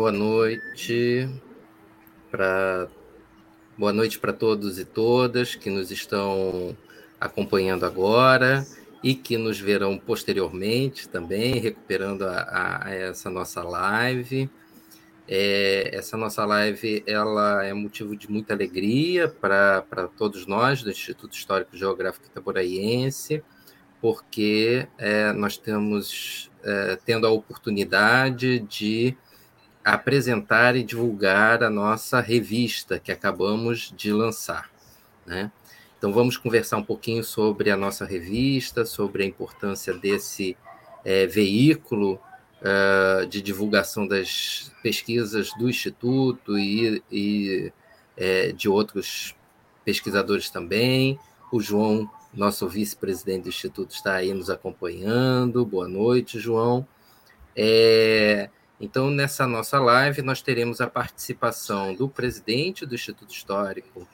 Boa noite para boa noite para todos e todas que nos estão acompanhando agora e que nos verão posteriormente também, recuperando a, a essa nossa live. É, essa nossa live ela é motivo de muita alegria para todos nós do Instituto Histórico Geográfico Itaboraiense, porque é, nós estamos é, tendo a oportunidade de apresentar e divulgar a nossa revista que acabamos de lançar. Né? Então, vamos conversar um pouquinho sobre a nossa revista, sobre a importância desse é, veículo uh, de divulgação das pesquisas do Instituto e, e é, de outros pesquisadores também. O João, nosso vice-presidente do Instituto, está aí nos acompanhando. Boa noite, João. É, então, nessa nossa live, nós teremos a participação do presidente do Instituto Histórico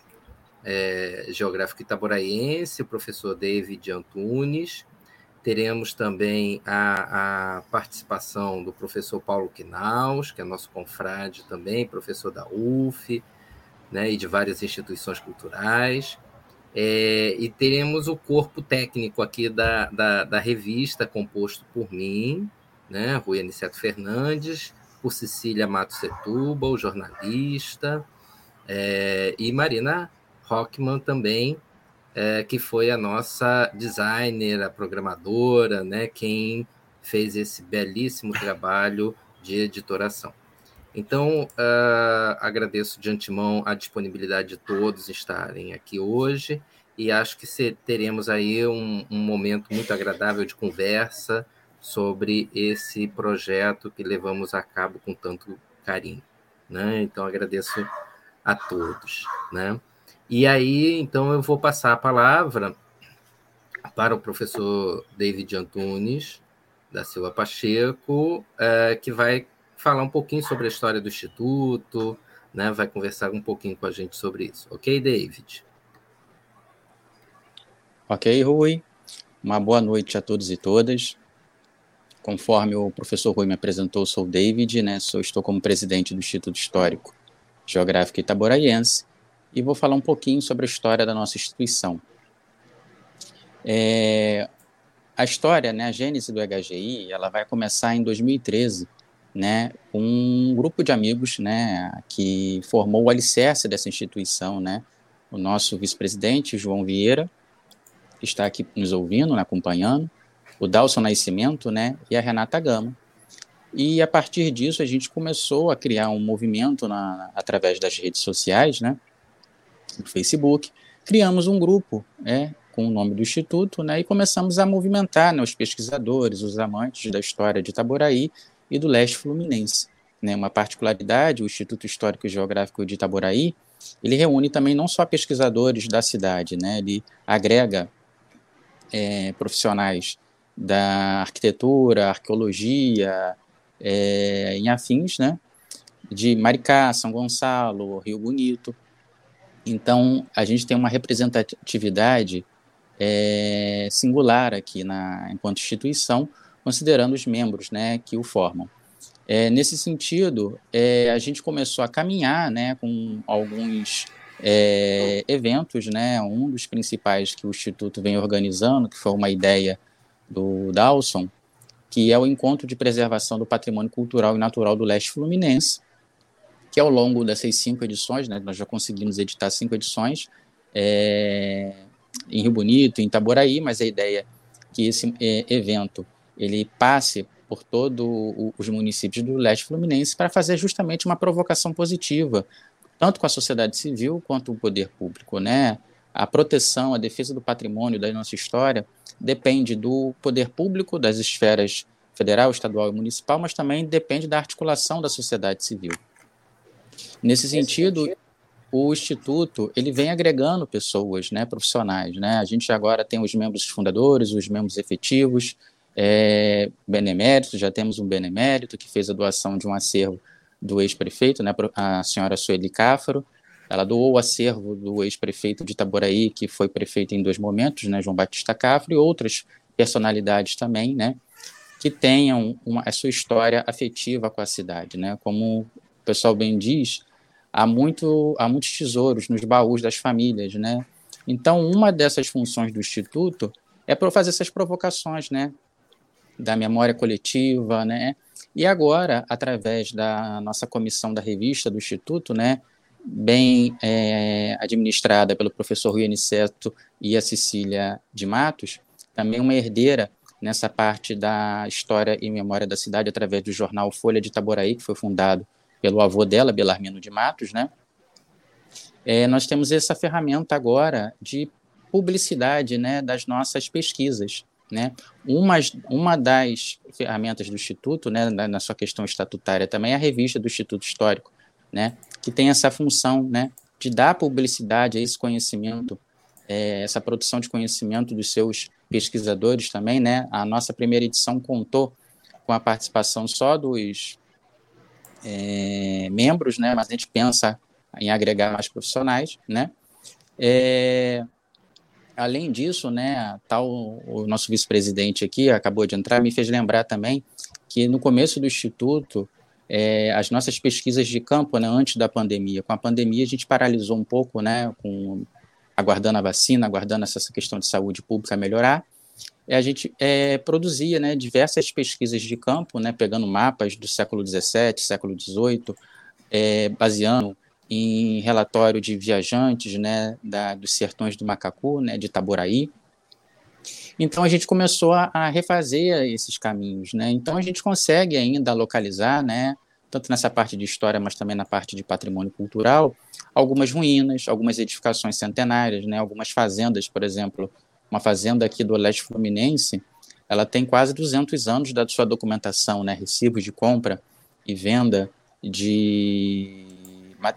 é, Geográfico Itaboraiense, o professor David Antunes, Teremos também a, a participação do professor Paulo Quinaus, que é nosso confrade também, professor da UF, né, e de várias instituições culturais. É, e teremos o corpo técnico aqui da, da, da, revista, composto por mim, né, Rui Aniceto Fernandes, por Cecília Matos Setúbal, jornalista, é, e Marina Rockman também, é, que foi a nossa designer, a programadora, né, quem fez esse belíssimo trabalho de editoração. Então, uh, agradeço de antemão a disponibilidade de todos estarem aqui hoje e acho que teremos aí um, um momento muito agradável de conversa sobre esse projeto que levamos a cabo com tanto carinho. Né? Então, agradeço a todos. Né? E aí, então, eu vou passar a palavra para o professor David Antunes, da Silva Pacheco, é, que vai falar um pouquinho sobre a história do Instituto, né, vai conversar um pouquinho com a gente sobre isso. Ok, David? Ok, Rui. Uma boa noite a todos e todas. Conforme o professor Rui me apresentou, sou o David, né, sou, estou como presidente do Instituto Histórico Geográfico Itaboraiense e vou falar um pouquinho sobre a história da nossa instituição. É, a história, né, a gênese do HGI, ela vai começar em 2013, né, um grupo de amigos, né, que formou o alicerce dessa instituição, né, o nosso vice-presidente, João Vieira, que está aqui nos ouvindo, né, acompanhando, o Dalson Nascimento, né, e a Renata Gama. E a partir disso a gente começou a criar um movimento na, através das redes sociais, né, no Facebook, criamos um grupo né, com o nome do Instituto né, e começamos a movimentar né, os pesquisadores, os amantes da história de Itaboraí e do leste fluminense. Né, uma particularidade, o Instituto Histórico e Geográfico de Itaboraí, ele reúne também não só pesquisadores da cidade, né, ele agrega é, profissionais da arquitetura, arqueologia, é, em afins, né, de Maricá, São Gonçalo, Rio Bonito, então, a gente tem uma representatividade é, singular aqui na, enquanto instituição, considerando os membros né, que o formam. É, nesse sentido, é, a gente começou a caminhar né, com alguns é, eventos, né, um dos principais que o Instituto vem organizando, que foi uma ideia do Dawson, que é o Encontro de Preservação do Patrimônio Cultural e Natural do Leste Fluminense, que ao longo dessas cinco edições, né, nós já conseguimos editar cinco edições é, em Rio Bonito, em Itaboraí, mas a ideia é que esse é, evento ele passe por todos os municípios do leste fluminense para fazer justamente uma provocação positiva, tanto com a sociedade civil quanto o poder público, né? A proteção, a defesa do patrimônio da nossa história depende do poder público, das esferas federal, estadual e municipal, mas também depende da articulação da sociedade civil. Nesse sentido, o instituto ele vem agregando pessoas, né, profissionais, né? A gente agora tem os membros fundadores, os membros efetivos, é, benemérito, já temos um benemérito que fez a doação de um acervo do ex-prefeito, né, a senhora Sueli Cáfaro. Ela doou o acervo do ex-prefeito de Itaboraí, que foi prefeito em dois momentos, né, João Batista Cáfaro, e outras personalidades também, né, que tenham uma, a sua história afetiva com a cidade, né? Como o pessoal bem diz, há, muito, há muitos tesouros nos baús das famílias, né? Então, uma dessas funções do Instituto é para fazer essas provocações, né? Da memória coletiva, né? E agora, através da nossa comissão da revista do Instituto, né? Bem é, administrada pelo professor Rui Aniceto e a Cecília de Matos, também uma herdeira nessa parte da história e memória da cidade através do jornal Folha de Itaboraí, que foi fundado pelo avô dela, Belarmino de Matos, né? É, nós temos essa ferramenta agora de publicidade, né, das nossas pesquisas, né? Uma, uma das ferramentas do Instituto, né, na, na sua questão estatutária também, é a revista do Instituto Histórico, né, que tem essa função, né, de dar publicidade a esse conhecimento, é, essa produção de conhecimento dos seus pesquisadores também, né? A nossa primeira edição contou com a participação só dos é, membros, né? Mas a gente pensa em agregar mais profissionais, né? É, além disso, né, tal o nosso vice-presidente aqui acabou de entrar, me fez lembrar também que no começo do instituto é, as nossas pesquisas de campo, né, antes da pandemia, com a pandemia a gente paralisou um pouco, né, com aguardando a vacina, aguardando essa questão de saúde pública melhorar, a gente é, produzia né, diversas pesquisas de campo, né, pegando mapas do século XVII, século XVIII, é, baseando em relatório de viajantes né, da, dos sertões do Macacu, né, de Itaboraí. Então a gente começou a, a, refazer esses caminhos. Né? Então a gente consegue ainda localizar, né, tanto nessa parte de história, mas também na parte de patrimônio cultural, algumas ruínas, algumas edificações centenárias, né, algumas fazendas, por exemplo, uma fazenda aqui do leste fluminense, ela tem quase 200 anos da sua documentação, né, recibos de compra e venda de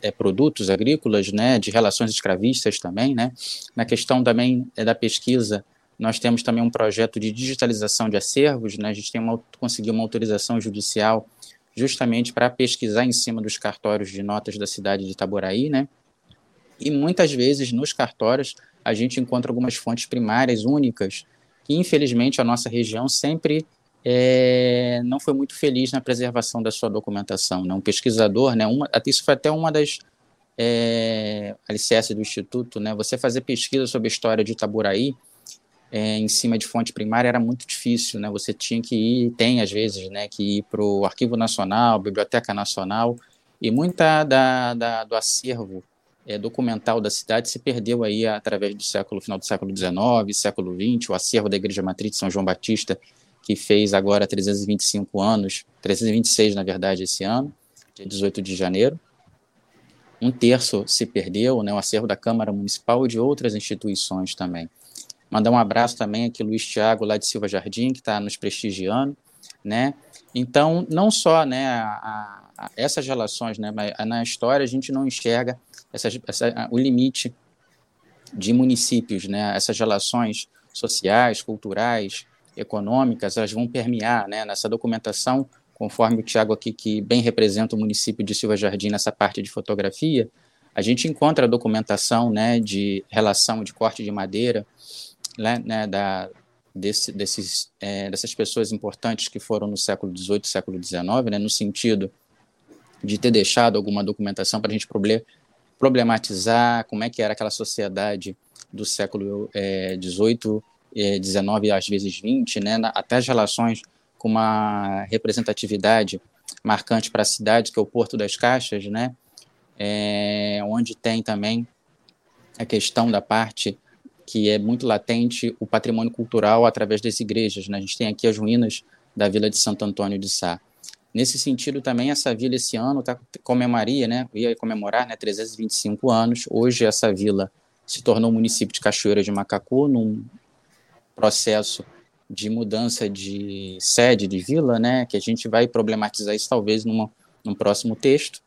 é, produtos agrícolas, né, de relações escravistas também, né. Na questão também é, da pesquisa, nós temos também um projeto de digitalização de acervos, né, a gente tem uma, conseguiu uma autorização judicial justamente para pesquisar em cima dos cartórios de notas da cidade de Itaboraí, né, e muitas vezes nos cartórios a gente encontra algumas fontes primárias únicas que, infelizmente, a nossa região sempre é, não foi muito feliz na preservação da sua documentação. Né? Um pesquisador, né, uma, isso foi até uma das é, alicerces do Instituto, né? você fazer pesquisa sobre a história de Itaburaí é, em cima de fonte primária era muito difícil, né? você tinha que ir, tem às vezes, né, que ir para o Arquivo Nacional, Biblioteca Nacional, e muita da, da do acervo é, documental da cidade se perdeu aí através do século final do século XIX, século XX, o acervo da Igreja Matriz de São João Batista que fez agora 325 anos, 326 na verdade esse ano, dia 18 de janeiro. Um terço se perdeu, né, o acervo da Câmara Municipal e de outras instituições também. Mandar um abraço também aqui Luiz Tiago lá de Silva Jardim, que está nos prestigiando, né? Então, não só, né, a, a, essas relações, né, mas na história a gente não enxerga essa, o limite de municípios, né, essas relações sociais, culturais, econômicas, elas vão permear né, nessa documentação, conforme o Tiago aqui, que bem representa o município de Silva Jardim nessa parte de fotografia, a gente encontra documentação né, de relação de corte de madeira né, né da, desse, desses, é, dessas pessoas importantes que foram no século XVIII, século XIX, né, no sentido de ter deixado alguma documentação para a gente problematizar como é que era aquela sociedade do século XVIII, é, XIX e às vezes XX, né, até as relações com uma representatividade marcante para a cidade, que é o Porto das Caixas, né, é, onde tem também a questão da parte que é muito latente o patrimônio cultural através das igrejas. Né? A gente tem aqui as ruínas da Vila de Santo Antônio de Sá. Nesse sentido, também, essa vila esse ano tá, comemoraria, né, ia comemorar né, 325 anos. Hoje, essa vila se tornou município de Cachoeira de Macacu, num processo de mudança de sede de vila, né, que a gente vai problematizar isso talvez numa, num próximo texto,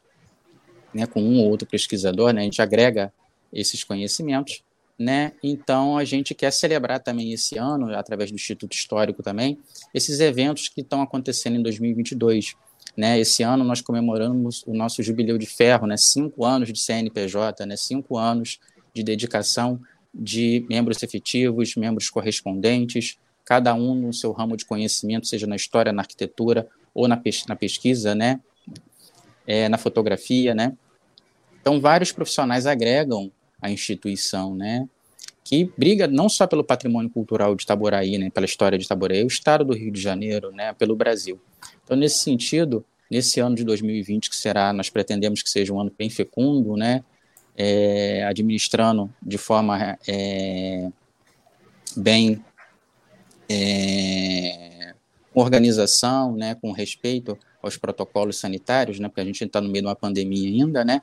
né, com um ou outro pesquisador, né, a gente agrega esses conhecimentos, né, então a gente quer celebrar também esse ano, através do Instituto Histórico também, esses eventos que estão acontecendo em 2022. Né? Esse ano nós comemoramos o nosso jubileu de ferro, né? cinco anos de CNPJ, né? cinco anos de dedicação de membros efetivos, membros correspondentes, cada um no seu ramo de conhecimento, seja na história, na arquitetura ou na, pes na pesquisa, né? É, na fotografia, né? Então, vários profissionais agregam a instituição, né? Que briga não só pelo patrimônio cultural de Itaboraí, né? Pela história de Itaboraí, o estado do Rio de Janeiro, né? Pelo Brasil. Então, nesse sentido, nesse ano de 2020, que será, nós pretendemos que seja um ano bem fecundo, né? É, administrando de forma é, bem é, organização, né, com respeito aos protocolos sanitários, né, porque a gente está no meio de uma pandemia ainda, né,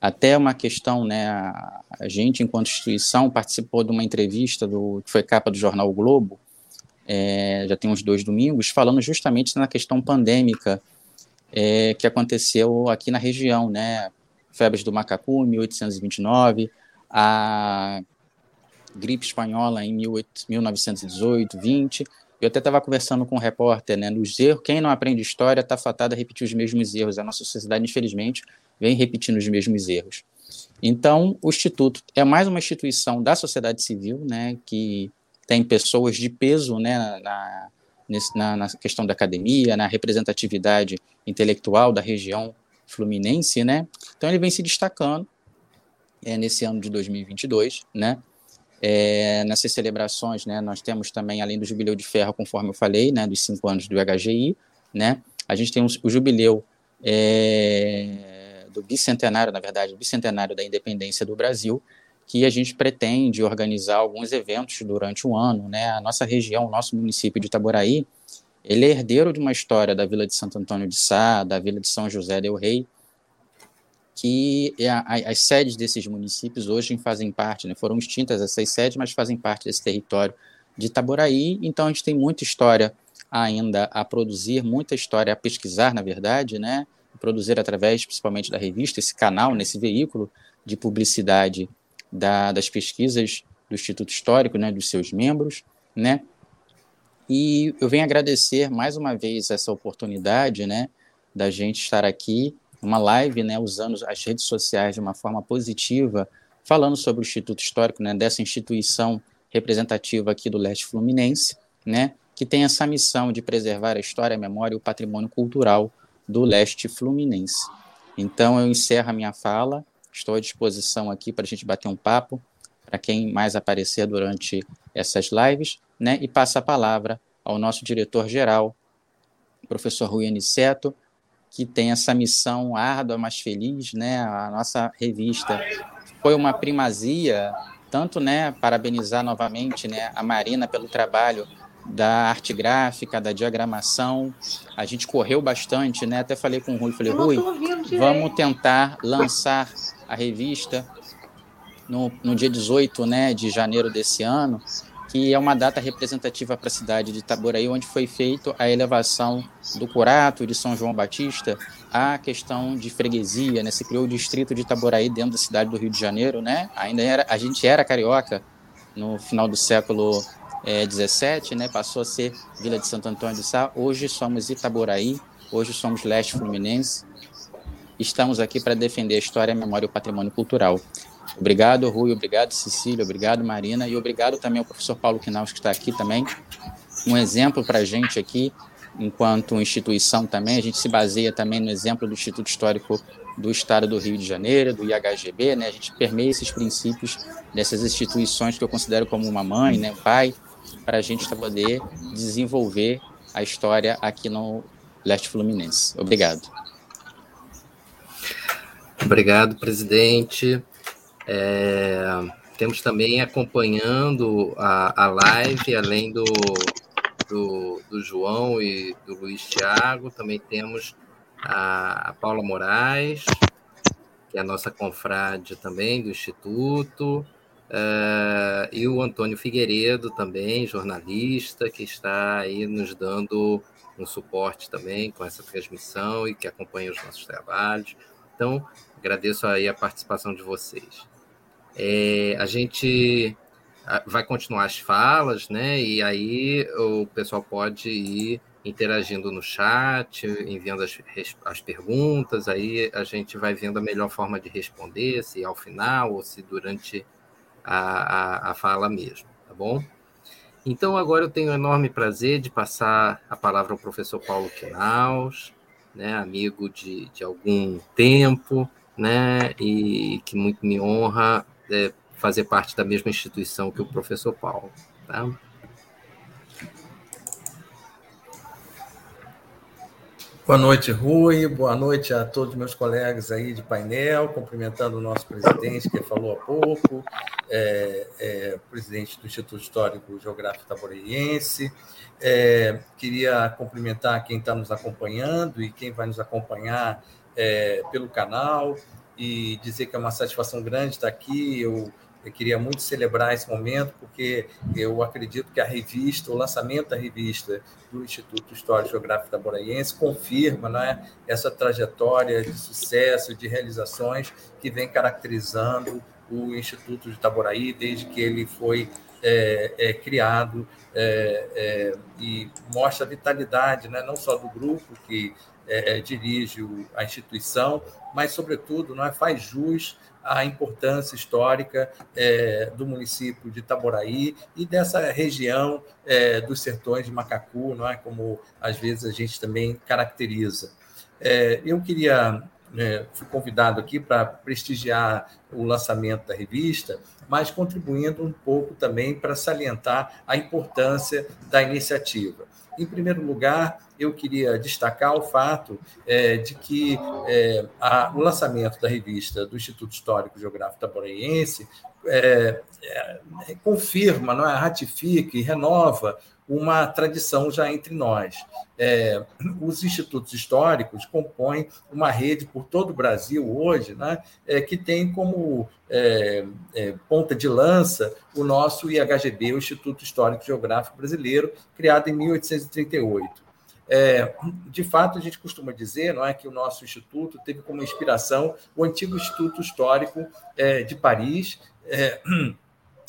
até uma questão, né, a, gente, enquanto instituição, participou de uma entrevista do, que foi capa do jornal o Globo, é, já tem uns dois domingos, falando justamente na questão pandêmica é, que aconteceu aqui na região, né, febres do macacu, 1829, a gripe espanhola em 1918, 20. Eu até estava conversando com um repórter, né, nos erros, quem não aprende história está fatado a repetir os mesmos erros. A nossa sociedade, infelizmente, vem repetindo os mesmos erros. Então, o Instituto é mais uma instituição da sociedade civil, né, que tem pessoas de peso né, na, na, na questão da academia, na representatividade intelectual da região fluminense, né? Então ele vem se destacando é, nesse ano de 2022, né? É, nessas celebrações, né, nós temos também, além do Jubileu de Ferro, conforme eu falei, né, dos cinco anos do HGI, né, a gente tem o Jubileu é, do bicentenário, na verdade, bicentenário da independência do Brasil, que a gente pretende organizar alguns eventos durante o ano. Né, a nossa região, o nosso município de Itaboraí, ele é herdeiro de uma história da Vila de Santo Antônio de Sá, da Vila de São José del Rei, que é as sedes desses municípios hoje fazem parte, né, foram extintas essas sedes, mas fazem parte desse território de Itaboraí, então a gente tem muita história ainda a produzir, muita história a pesquisar, na verdade, né, produzir através, principalmente da revista, esse canal, nesse veículo de publicidade da, das pesquisas do Instituto Histórico, né, dos seus membros, né, e eu venho agradecer mais uma vez essa oportunidade, né, da gente estar aqui uma live, né, usando as redes sociais de uma forma positiva, falando sobre o Instituto Histórico, né, dessa instituição representativa aqui do leste fluminense, né, que tem essa missão de preservar a história, a memória e o patrimônio cultural do leste fluminense. Então, eu encerro a minha fala, estou à disposição aqui para a gente bater um papo, para quem mais aparecer durante essas lives, né, e passa a palavra ao nosso diretor-geral, professor Rui Aniceto, que tem essa missão árdua, mas feliz, né? A nossa revista foi uma primazia, tanto, né, parabenizar novamente, né, a Marina pelo trabalho da arte gráfica, da diagramação. A gente correu bastante, né? Até falei com o Rui, falei, Rui, vamos tentar lançar a revista no, no dia 18 né, de janeiro desse ano, que é uma data representativa para a cidade de Itaboraí, onde foi feita a elevação do curato de São João Batista à questão de freguesia, né? Se criou o distrito de Itaboraí dentro da cidade do Rio de Janeiro, né? Ainda era, a gente era carioca no final do século é, 17, né? Passou a ser Vila de Santo Antônio de Sá. Hoje somos Itaboraí, hoje somos Leste Fluminense. Estamos aqui para defender a história, a memória e o patrimônio cultural. Obrigado, Rui, obrigado, Cecília, obrigado, Marina, e obrigado também ao professor Paulo Quinaus, que está aqui também. Um exemplo para a gente aqui, enquanto instituição também, a gente se baseia também no exemplo do Instituto Histórico do Estado do Rio de Janeiro, do IHGB, né? A gente permeia esses princípios dessas instituições que eu considero como uma mãe, né, um pai, para a gente poder desenvolver a história aqui no Leste Fluminense. Obrigado. Obrigado, presidente. É, temos também acompanhando a, a live, além do, do, do, João e do Luiz Tiago, também temos a, a Paula Moraes, que é a nossa confrade também do Instituto, Uh, e o Antônio Figueiredo também, jornalista, que está aí nos dando um suporte também com essa transmissão e que acompanha os nossos trabalhos. Então, agradeço aí a participação de vocês. É, a gente vai continuar as falas, né? E aí o pessoal pode ir interagindo no chat, enviando as, as perguntas, aí a gente vai vendo a melhor forma de responder, se ao final ou se durante a, a, a fala mesmo, tá bom? Então, agora eu tenho o enorme prazer de passar a palavra ao professor Paulo Quinaus, né, amigo de, de algum tempo, né, e que muito me honra é, fazer parte da mesma instituição que o professor Paulo. Tá? Boa noite, Rui. Boa noite a todos meus colegas aí de painel, cumprimentando o nosso presidente, que falou há pouco, é, é, presidente do Instituto Histórico Geográfico Taboreirense. É, queria cumprimentar quem está nos acompanhando e quem vai nos acompanhar é, pelo canal e dizer que é uma satisfação grande estar aqui. Eu eu queria muito celebrar esse momento, porque eu acredito que a revista, o lançamento da revista do Instituto Histórico Geográfico da Boraiense confirma né, essa trajetória de sucesso, de realizações que vem caracterizando o Instituto de Itaboraí desde que ele foi é, é, criado é, é e mostra a vitalidade, né, não só do grupo que é, dirige a instituição, mas, sobretudo, não é, faz jus a importância histórica é, do município de Itaboraí e dessa região é, dos sertões de Macacu, não é como às vezes a gente também caracteriza. É, eu queria é, fui convidado aqui para prestigiar o lançamento da revista, mas contribuindo um pouco também para salientar a importância da iniciativa. Em primeiro lugar, eu queria destacar o fato é, de que é, a, o lançamento da revista do Instituto Histórico Geográfico Taboreiense é, é, confirma, não é, ratifica e renova uma tradição já entre nós. É, os institutos históricos compõem uma rede por todo o Brasil hoje, né, é, que tem como é, é ponta de lança o nosso IHGB, o Instituto Histórico Geográfico Brasileiro, criado em 1838. É, de fato, a gente costuma dizer não é, que o nosso instituto teve como inspiração o antigo Instituto Histórico é, de Paris, é,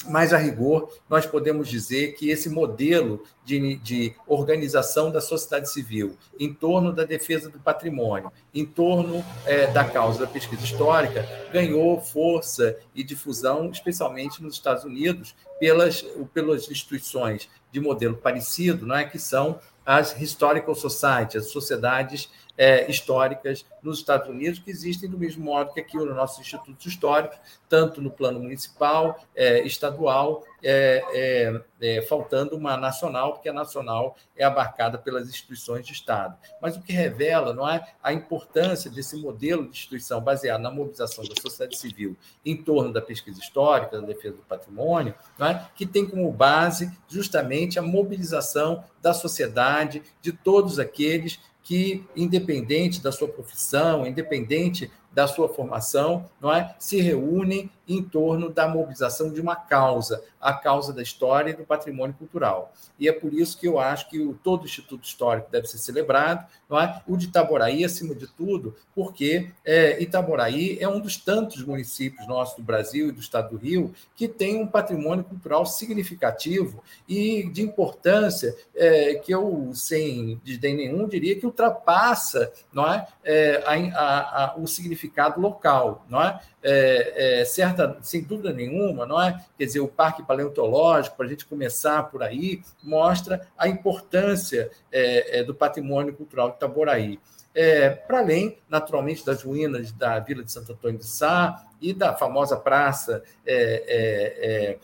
mas, a rigor, nós podemos dizer que esse modelo de, de, organização da sociedade civil em torno da defesa do patrimônio, em torno é, da causa da pesquisa histórica, ganhou força e difusão, especialmente nos Estados Unidos, pelas, pelas instituições de modelo parecido, não é, que são as Historical Societies, as sociedades é, históricas nos Estados Unidos, que existem do mesmo modo que aqui nos nossos institutos históricos, tanto no plano municipal, é, estadual, é, é, é, faltando uma nacional, porque a nacional é abarcada pelas instituições de Estado. Mas o que revela não é a importância desse modelo de instituição baseado na mobilização da sociedade civil em torno da pesquisa histórica, da defesa do patrimônio, é? que tem como base justamente a mobilização da sociedade, de todos aqueles que, independente da sua profissão, independente da sua formação, não é? se reúnem em torno da mobilização de uma causa, a causa da história e do patrimônio cultural. E é por isso que eu acho que o, todo Instituto Histórico deve ser celebrado, não é? o de Itaboraí, acima de tudo, porque é, Itaboraí é um dos tantos municípios nossos do Brasil e do estado do Rio que tem um patrimônio cultural significativo e de importância é, que eu, sem desdém nenhum, diria que ultrapassa não é? é a, a, a, o significado significado local, não é? é, é certa, sem dúvida nenhuma, não é? Quer dizer, o Parque Paleontológico, para a gente começar por aí, mostra a importância é, é do patrimônio cultural de Itaboraí. É, para além, naturalmente, das ruínas da Vila de Santo Antônio de Sá e da famosa praça é,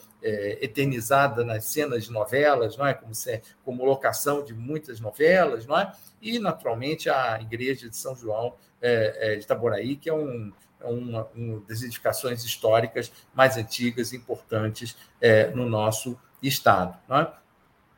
eternizada nas cenas de novelas, não é? Como, se, como locação de muitas novelas, não é? E, naturalmente, a Igreja de São João é, é, de Itaboraí, que é um, é uma, uma, das edificações históricas mais antigas e importantes é, no nosso estado. É?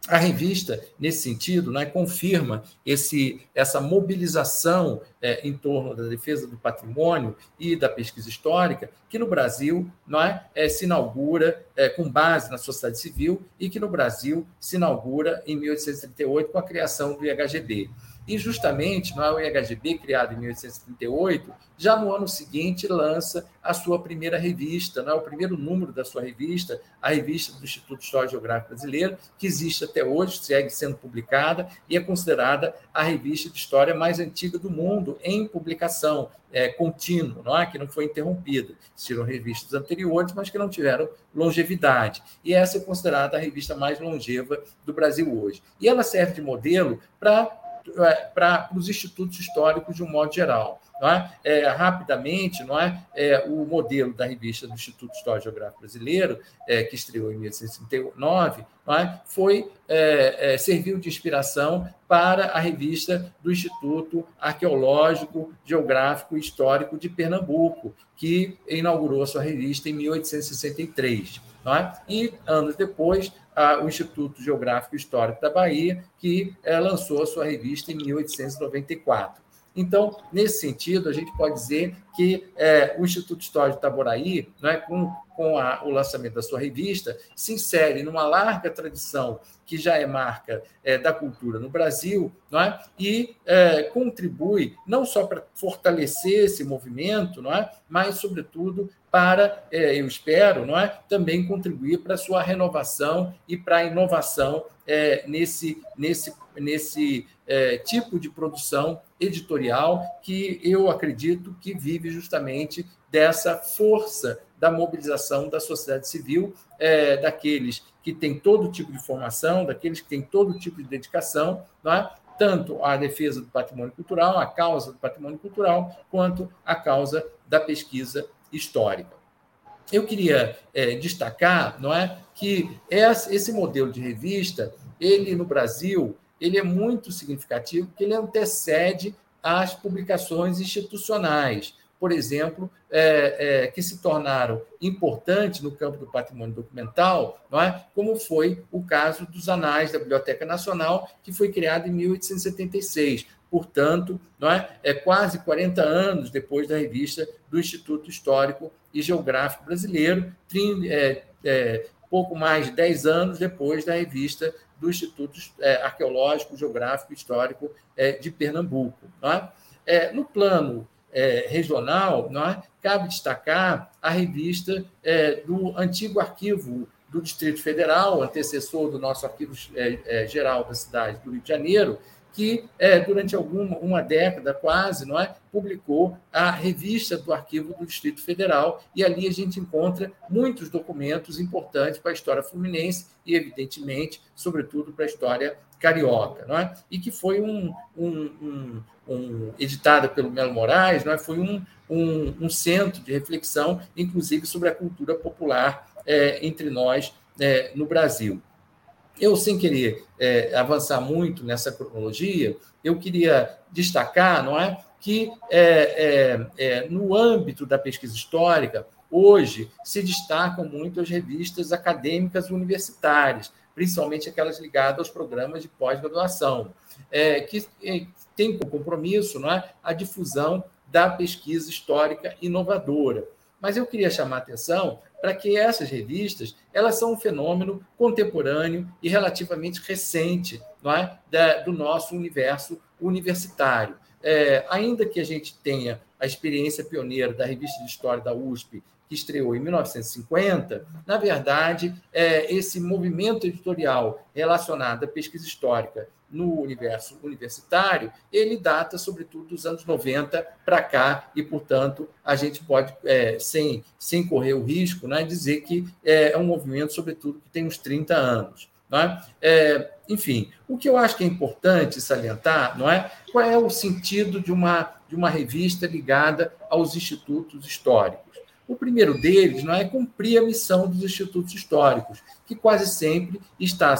A revista, nesse sentido, né, confirma esse, essa mobilização é, em torno da defesa do patrimônio e da pesquisa histórica, que no Brasil não é, é se inaugura é, com base na sociedade civil e que no Brasil se inaugura em 1838 com a criação do IHGB. E justamente é o IHGB, criado em 1838, já no ano seguinte lança a sua primeira revista, não é o primeiro número da sua revista, a revista do Instituto Histórico Geográfico Brasileiro, que existe até hoje, segue sendo publicada e é considerada a revista de história mais antiga do mundo em publicação, é, contínuo, não é? que não foi interrompida. Existiram revistas anteriores, mas que não tiveram longevidade. E essa é considerada a revista mais longeva do Brasil hoje. E ela serve de modelo para é, para os institutos históricos de um modo geral. É? É, rapidamente, não é? é? o modelo da revista do Instituto Histórico Geográfico Brasileiro, é, que estreou em 1839, não é? foi é, serviu de inspiração para a revista do Instituto Arqueológico, Geográfico e Histórico de Pernambuco, que inaugurou sua revista em 1863. Não é? E, anos depois, o Instituto Geográfico e Histórico da Bahia, que lançou a sua revista em 1894. Então, nesse sentido, a gente pode dizer que é, o Instituto Histórico de Itaboraí, é, com, com a, o lançamento da sua revista, se insere numa larga tradição que já é marca é, da cultura no Brasil não é? e é, contribui não só para fortalecer esse movimento, não é? mas, sobretudo, para, é, eu espero, não é? também contribuir para a sua renovação e para a inovação é, nesse, nesse, nesse é, tipo de produção editorial que eu acredito que vive justamente dessa força da mobilização da sociedade civil, é, daqueles que têm todo tipo de formação, daqueles que têm todo tipo de dedicação, é? tanto à defesa do patrimônio cultural, à causa do patrimônio cultural, quanto à causa da pesquisa histórica. Eu queria é, destacar, não é, que esse modelo de revista, ele no Brasil, ele é muito significativo, porque ele antecede as publicações institucionais, por exemplo, é, é, que se tornaram importantes no campo do patrimônio documental, é? como foi o caso dos Anais da Biblioteca Nacional, que foi criado em 1876. Portanto, é? é quase 40 anos depois da revista do Instituto Histórico e Geográfico Brasileiro, é, é, pouco mais de 10 anos depois da revista do Instituto é, Arqueológico, Geográfico e Histórico é, de Pernambuco. É? no plano regional, cabe destacar a revista do antigo arquivo do Distrito Federal, antecessor do nosso arquivo geral da cidade do Rio de Janeiro, que é, durante alguma uma década quase, não é, publicou a revista do Arquivo do Distrito Federal e ali a gente encontra muitos documentos importantes para a história fluminense e evidentemente, sobretudo para a história carioca, não é? E que foi um, um, um, um editada pelo Melo Moraes, não é? Foi um, um, centro de reflexão, inclusive sobre a cultura popular é, entre nós é, no Brasil. Eu, sem querer é, avançar muito nessa cronologia, eu queria destacar, não é, que é, é, é, no âmbito da pesquisa histórica, hoje se destacam muito as revistas acadêmicas universitárias, principalmente aquelas ligadas aos programas de pós-graduação, é, que é, têm como compromisso não é, a difusão da pesquisa histórica inovadora. Mas eu queria chamar a atenção para que essas revistas elas são um fenômeno contemporâneo e relativamente recente não é? Da, do nosso universo universitário. É, ainda que a gente tenha a experiência pioneira da revista de história da USP, que estreou em 1950, na verdade, é, esse movimento editorial relacionado à pesquisa histórica no universo universitário, ele data, sobretudo, dos anos 90 para cá, e, portanto, a gente pode, é, sem, sem correr o risco, né, dizer que é, é um movimento, sobretudo, que tem uns 30 anos. É? É, enfim, o que eu acho que é importante salientar não é qual é o sentido de uma, de uma revista ligada aos institutos históricos. O primeiro deles não é cumprir a missão dos institutos históricos, que quase sempre está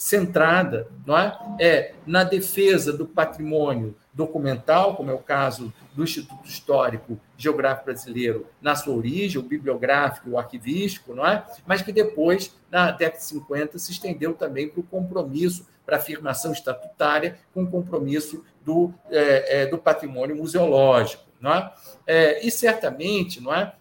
centrada não é? É, na defesa do patrimônio documental, como é o caso do Instituto Histórico Geográfico Brasileiro na sua origem, o bibliográfico, o arquivístico, não é? mas que depois, na década de 50, se estendeu também para o compromisso, para a afirmação estatutária, com o compromisso do, é, é, do patrimônio museológico. Não é? é? e certamente, não é?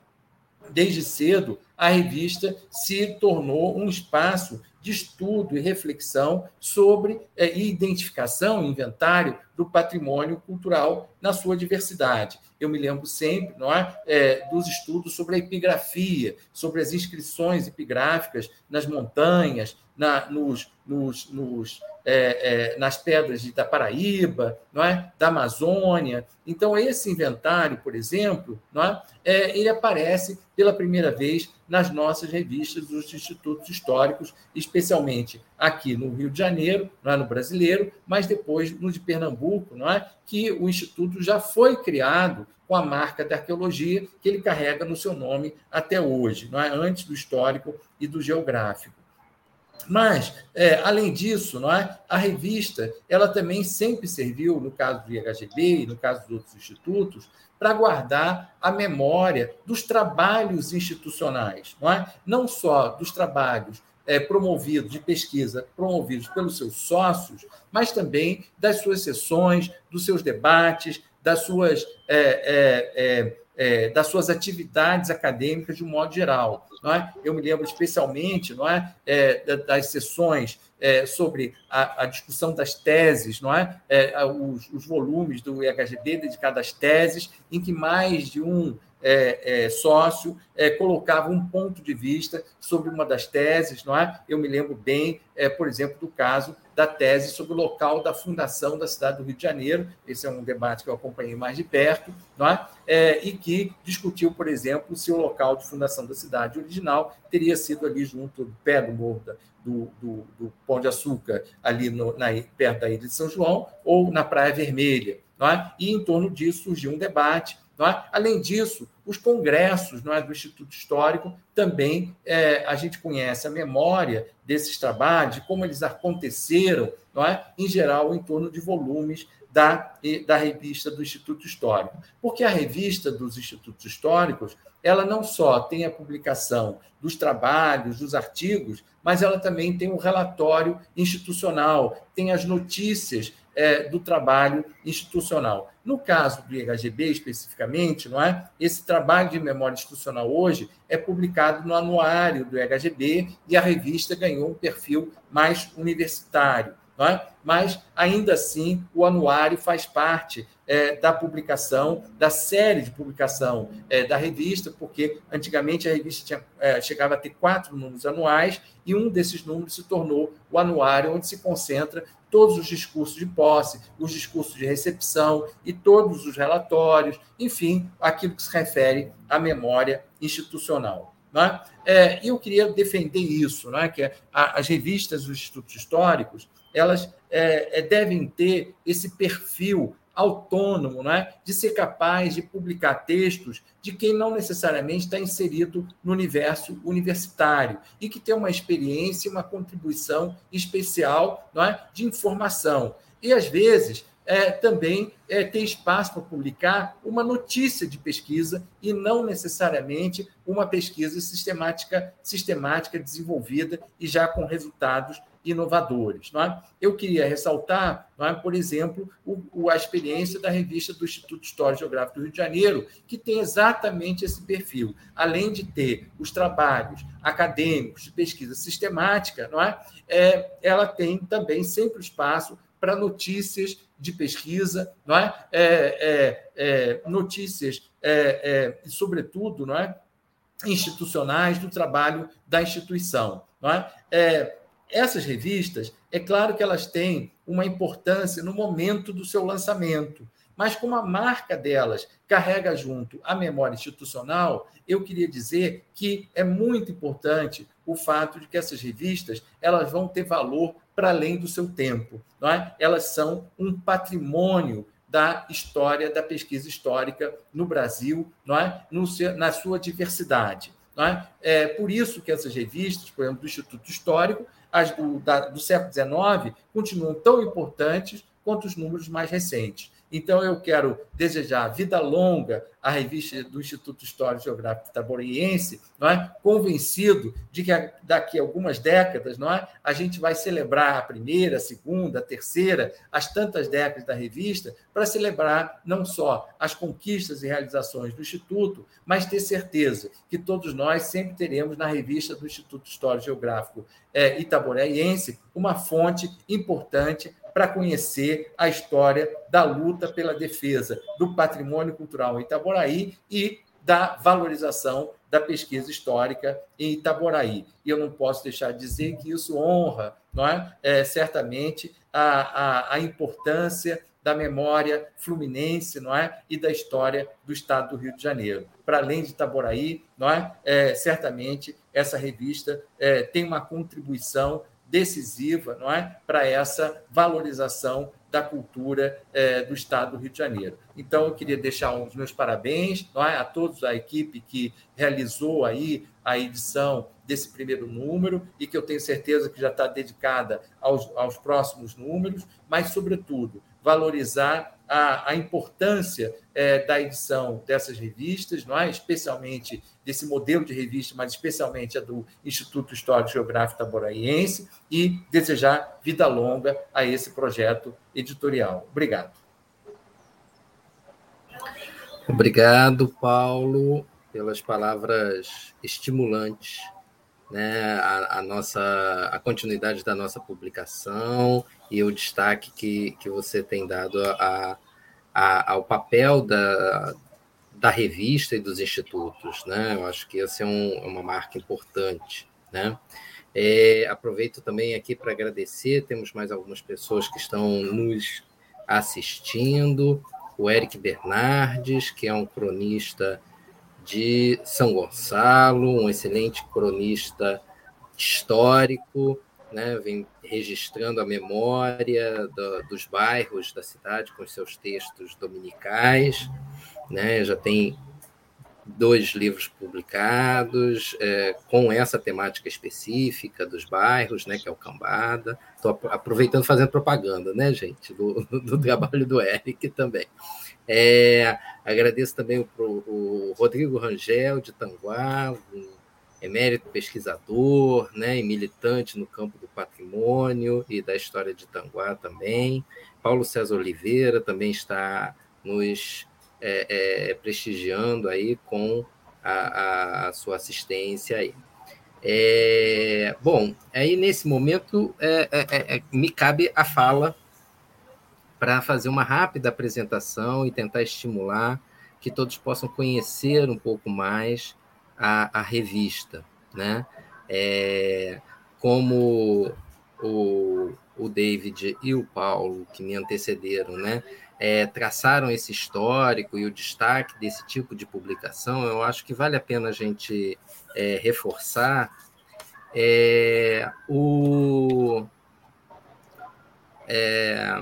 Desde cedo, a revista se tornou um espaço de estudo e reflexão sobre é, identificação, inventário do patrimônio cultural na sua diversidade. Eu me lembro sempre não é, é, dos estudos sobre a epigrafia, sobre as inscrições epigráficas nas montanhas, na, nos, nos, nos é, é, nas pedras da Paraíba, não é? da Amazônia. Então, esse inventário, por exemplo, não é? é? ele aparece pela primeira vez nas nossas revistas dos institutos históricos, especialmente aqui no Rio de Janeiro, não é? no brasileiro, mas depois no de Pernambuco, não é? que o Instituto já foi criado com a marca da arqueologia que ele carrega no seu nome até hoje, não é? antes do histórico e do geográfico. Mas, é, além disso, não é? a revista ela também sempre serviu, no caso do IHGB e no caso dos outros institutos, para guardar a memória dos trabalhos institucionais, não é? Não só dos trabalhos é, promovidos de pesquisa, promovidos pelos seus sócios, mas também das suas sessões, dos seus debates, das suas, é, é, é, é, das suas atividades acadêmicas de um modo geral. Não é? Eu me lembro especialmente não é, é das sessões sobre a, a, discussão das teses, não é? é os, os, volumes do IHGB dedicados às teses, em que mais de um é, é, sócio é, colocava um ponto de vista sobre uma das teses, não é? Eu me lembro bem, é, por exemplo, do caso da tese sobre o local da fundação da cidade do Rio de Janeiro. Esse é um debate que eu acompanhei mais de perto, não é? é e que discutiu, por exemplo, se o local de fundação da cidade original teria sido ali junto do pé do morro do, do, do, Pão de Açúcar, ali no, na, perto da Ilha de São João, ou na Praia Vermelha. É? E em torno disso surgiu um debate é? Além disso, os congressos é, do Instituto Histórico também é, a gente conhece a memória desses trabalhos, de como eles aconteceram, não é? em geral, em torno de volumes da, da revista do Instituto Histórico. Porque a revista dos Institutos Históricos ela não só tem a publicação dos trabalhos, dos artigos, mas ela também tem um relatório institucional, tem as notícias é, do trabalho institucional. No caso do IHGB, especificamente, não é? esse trabalho de memória institucional hoje é publicado no anuário do IHGB e a revista ganhou um perfil mais universitário. É? Mas, ainda assim, o anuário faz parte é, da publicação, da série de publicação é, da revista, porque antigamente a revista tinha, é, chegava a ter quatro números anuais e um desses números se tornou o anuário, onde se concentra todos os discursos de posse, os discursos de recepção e todos os relatórios, enfim, aquilo que se refere à memória institucional. Né? É, eu queria defender isso, né? que as revistas dos institutos históricos elas é, é, devem ter esse perfil autônomo, né, de ser capaz de publicar textos de quem não necessariamente está inserido no universo universitário e que tem uma experiência, uma contribuição especial não é, de informação. E, às vezes, é, também é, ter espaço para publicar uma notícia de pesquisa e não necessariamente uma pesquisa sistemática, sistemática desenvolvida e já com resultados inovadores. Não é? Eu queria ressaltar, não é, por exemplo, o, a experiência da revista do Instituto História e Geográfica do Rio de Janeiro, que tem exatamente esse perfil. Além de ter os trabalhos acadêmicos de pesquisa sistemática, não é? é ela tem também sempre espaço para notícias de pesquisa, não é? é, é, é notícias, é, é, sobretudo, não é? institucionais do trabalho da instituição. Não é? Essas revistas, é claro que elas têm uma importância no momento do seu lançamento, mas como a marca delas carrega junto a memória institucional, eu queria dizer que é muito importante o fato de que essas revistas elas vão ter valor para além do seu tempo, não é? Elas são um patrimônio da história da pesquisa histórica no Brasil, não é? No, na sua diversidade. É? é por isso que essas revistas, por exemplo, do Instituto Histórico, as do, da, do século XIX continuam tão importantes quanto os números mais recentes. Então, eu quero desejar vida longa à revista do Instituto Histórico Geográfico Itaboriense, não é? convencido de que daqui a algumas décadas não é? a gente vai celebrar a primeira, a segunda, a terceira, as tantas décadas da revista, para celebrar não só as conquistas e realizações do Instituto, mas ter certeza que todos nós sempre teremos na revista do Instituto Histórico Geográfico Itaboriense uma fonte importante para conhecer a história da luta pela defesa do patrimônio cultural em Itaboraí e da valorização da pesquisa histórica em Itaboraí. E eu não posso deixar de dizer que isso honra, não é? é certamente, a, a, a importância da memória fluminense, não é? E da história do Estado do Rio de Janeiro. Para além de Itaboraí, não é? é certamente essa revista é, tem uma contribuição decisiva, não é? Para essa valorização da cultura é, do Estado do Rio de Janeiro. Então, eu queria deixar os meus parabéns é? a todos a equipe que realizou aí a edição desse primeiro número e que eu tenho certeza que já está dedicada aos, aos próximos números, mas, sobretudo, valorizar a, a importância é, da edição dessas revistas, não é? especialmente desse modelo de revista, mas especialmente a do Instituto Histórico Geográfico Taboraiense, e desejar vida longa a esse projeto editorial. Obrigado. Obrigado, Paulo, pelas palavras estimulantes né, a, a, nossa a continuidade da nossa publicação e o destaque que, que você tem dado a, a, ao papel da, da revista e dos institutos. Né? Eu acho que essa é um, uma marca importante. Né? É, aproveito também aqui para agradecer, temos mais algumas pessoas que estão nos assistindo. O Eric Bernardes, que é um cronista de São Gonçalo, um excelente cronista histórico, né, vem registrando a memória do, dos bairros da cidade com seus textos dominicais, né, já tem dois livros publicados é, com essa temática específica dos bairros, né, que é o Cambada. Estou aproveitando fazendo propaganda, né, gente, do, do trabalho do Eric também. É, agradeço também o, o, Rodrigo Rangel, de Tanguá, um emérito pesquisador né, e militante no campo do patrimônio e da história de Tanguá também. Paulo César Oliveira também está nos é, é, prestigiando aí com a, a, sua assistência aí. É, bom, aí nesse momento é, é, é, me cabe a fala para fazer uma rápida apresentação e tentar estimular que todos possam conhecer um pouco mais a, a revista, né? É, como o, o David e o Paulo, que me antecederam, né? É, traçaram esse histórico e o destaque desse tipo de publicação, eu acho que vale a pena a gente é, reforçar é, o, é,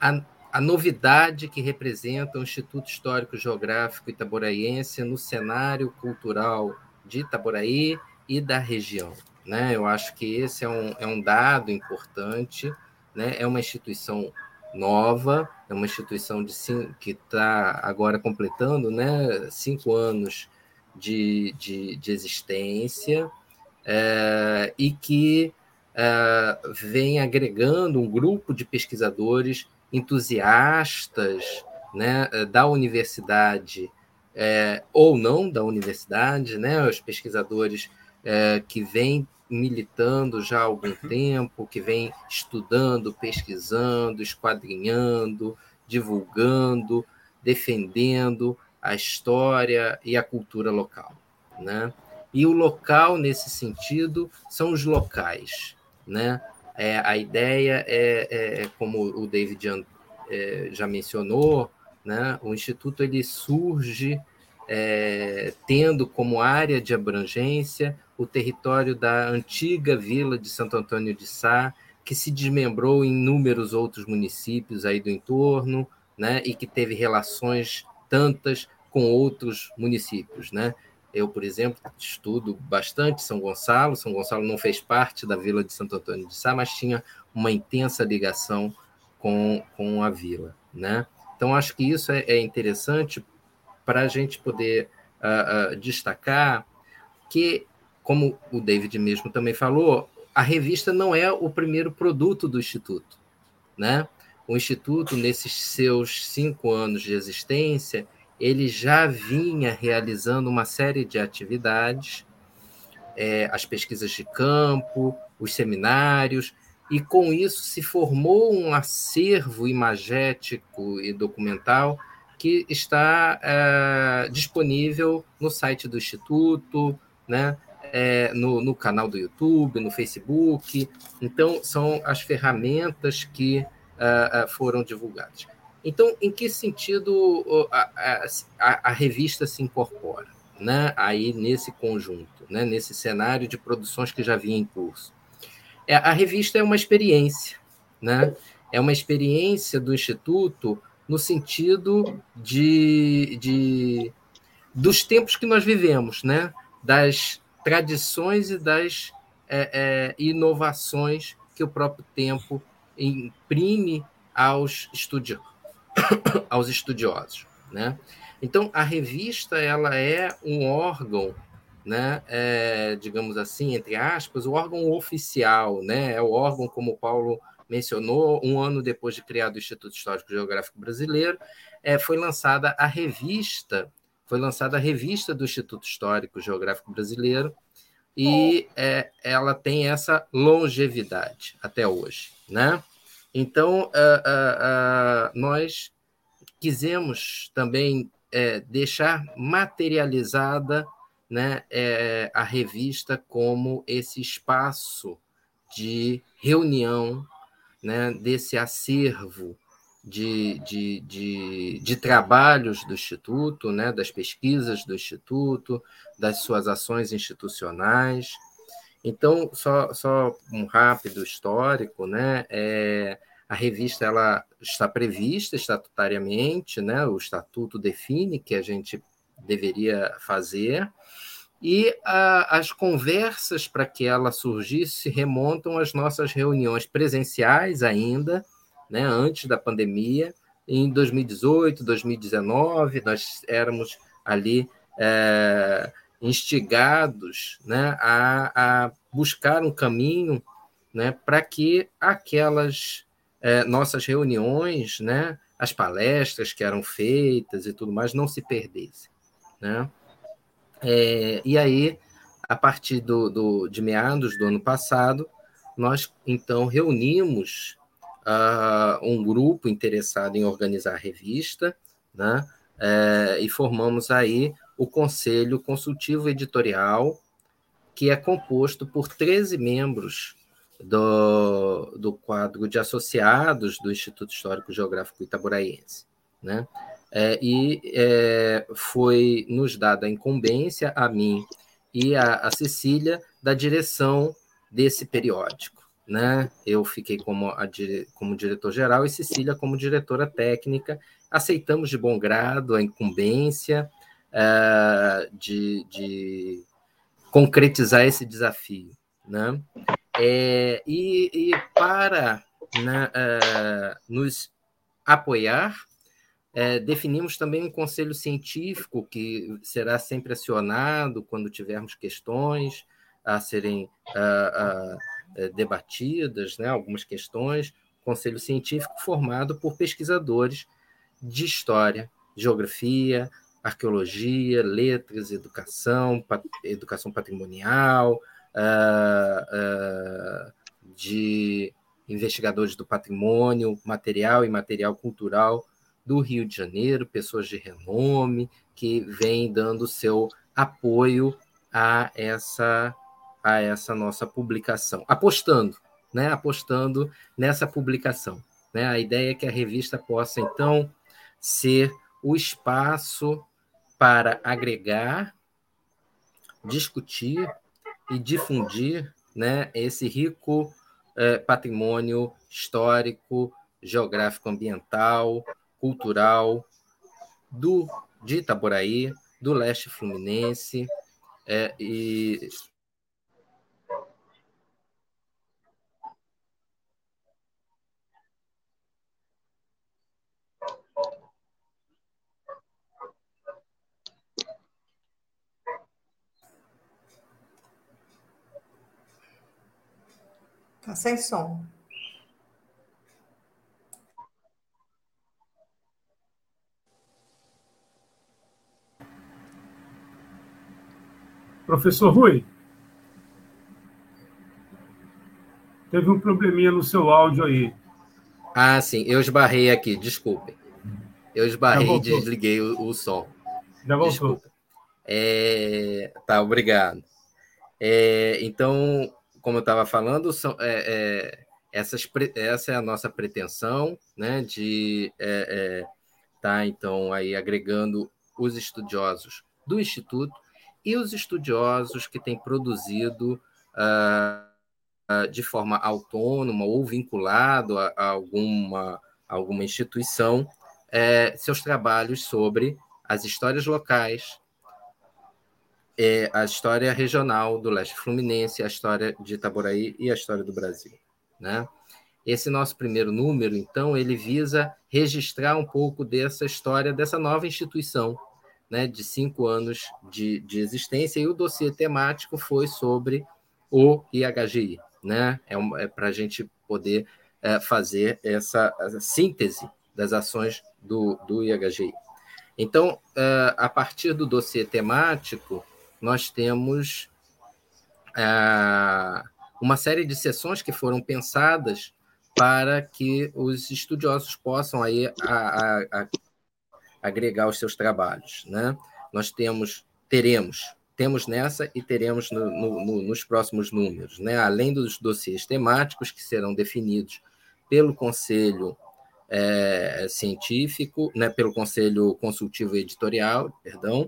a, a novidade que representa o Instituto Histórico Geográfico Itaboraiense no cenário cultural de Itaboraí e da região. Né? Eu acho que esse é um, é um dado importante, né? é uma instituição nova, é uma instituição de cinco, que está agora completando né, cinco anos de, de, de existência é, e que é, vem agregando um grupo de pesquisadores entusiastas né, da universidade é, ou não da universidade, né, os pesquisadores é, que vêm militando já há algum uhum. tempo, que vêm estudando, pesquisando, esquadrinhando, divulgando, defendendo a história e a cultura local. Né? E o local, nesse sentido, são os locais. Né? É, a ideia é, é, como o David é, já mencionou, né, o Instituto ele surge é, tendo como área de abrangência o território da antiga vila de Santo Antônio de Sá, que se desmembrou em inúmeros outros municípios aí do entorno, né, e que teve relações tantas com outros municípios, né? Eu, por exemplo, estudo bastante São Gonçalo. São Gonçalo não fez parte da vila de Santo Antônio de Sá, mas tinha uma intensa ligação com, com a vila. Né? Então, acho que isso é, é interessante para a gente poder uh, uh, destacar que, como o David mesmo também falou, a revista não é o primeiro produto do Instituto. Né? O Instituto, nesses seus cinco anos de existência, ele já vinha realizando uma série de atividades, é, as pesquisas de campo, os seminários, e com isso se formou um acervo imagético e documental que está é, disponível no site do Instituto, né? É, no, no, canal do YouTube, no Facebook. Então, são as ferramentas que uh, foram divulgadas. Então, em que sentido a, a, a, revista se incorpora? Né? Aí nesse conjunto, né? nesse cenário de produções que já vinha em curso. É, a revista é uma experiência, né? é uma experiência do Instituto no sentido de, de dos tempos que nós vivemos, né? das tradições e das é, é, inovações que o próprio tempo imprime aos, estudi aos estudiosos. Né? Então, a revista ela é um órgão, né, é, digamos assim, entre aspas, o órgão oficial, né, é o órgão, como o Paulo mencionou, um ano depois de criado o Instituto Histórico Geográfico Brasileiro, é, foi lançada a revista, foi lançada a revista do Instituto Histórico Geográfico Brasileiro, e é, ela tem essa longevidade até hoje, né? Então, nós quisemos também é, deixar materializada né, é, a revista como esse espaço de reunião né, desse acervo de, de, de, de, trabalhos do Instituto, né, das pesquisas do Instituto, das suas ações institucionais. Então, só, só um rápido histórico, né, é, a revista ela está prevista estatutariamente, né? o estatuto define que a gente deveria fazer, e a, as conversas para que ela surgisse remontam às nossas reuniões presenciais ainda, né? antes da pandemia, em 2018, 2019, nós éramos ali é, instigados né? a, a buscar um caminho né? para que aquelas é, nossas reuniões, né, as palestras que eram feitas e tudo mais, não se perdessem. Né? É, e aí, a partir do, do, de meados do ano passado, nós então reunimos uh, um grupo interessado em organizar a revista, né? É, e formamos aí o Conselho Consultivo Editorial, que é composto por 13 membros do, do quadro de associados do Instituto Histórico Geográfico Itaboraiense. Né? É, e é, foi nos dada a incumbência a mim e a, a Cecília da direção desse periódico. Né? Eu fiquei como, como diretor-geral e Cecília como diretora técnica. Aceitamos de bom grado a incumbência é, de, de concretizar esse desafio. Né? É, e, e, para né, uh, nos apoiar, é, definimos também um conselho científico que será sempre acionado quando tivermos questões a serem uh, uh, debatidas, né, algumas questões. Conselho científico formado por pesquisadores de história, geografia, arqueologia, letras, educação, pat educação patrimonial, uh, uh, de investigadores do patrimônio material e material cultural do Rio de Janeiro, pessoas de renome que vêm dando seu apoio a essa a essa nossa publicação, apostando, né, apostando nessa publicação, né? A ideia é que a revista possa então ser o espaço para agregar, discutir e difundir né, esse rico é, patrimônio histórico, geográfico, ambiental, cultural do de Itaboraí, do leste fluminense é, e Tá sem som. Professor Rui, teve um probleminha no seu áudio aí. Ah, sim, eu esbarrei aqui, desculpe. Eu esbarrei e desliguei o, o, som. Já voltou. Desculpa. É... Tá, obrigado. É... Então, como eu estava falando, são, é, é, essas, essa é a nossa pretensão, né, de estar, é, é, tá, então, aí agregando os estudiosos do Instituto e os estudiosos que têm produzido uh, uh, de forma autônoma ou vinculado a, a alguma, alguma instituição é, seus trabalhos sobre as histórias locais, é, a história regional do leste fluminense, a história de Itaboraí e a história do Brasil. Né? Esse nosso primeiro número, então, ele visa registrar um pouco dessa história dessa nova instituição, né, de cinco anos de, de existência, e o dossiê temático foi sobre o IHGI. Né? É, um, é para a gente poder é, fazer essa, síntese das ações do, do IHGI. Então, é, a partir do dossiê temático, nós temos é, uma série de sessões que foram pensadas para que os estudiosos possam aí a, a, a agregar os seus trabalhos. Né? Nós temos, teremos, temos nessa e teremos no, no, nos próximos números, né? além dos dossiês temáticos que serão definidos pelo Conselho é, Científico, né? pelo Conselho Consultivo Editorial, perdão,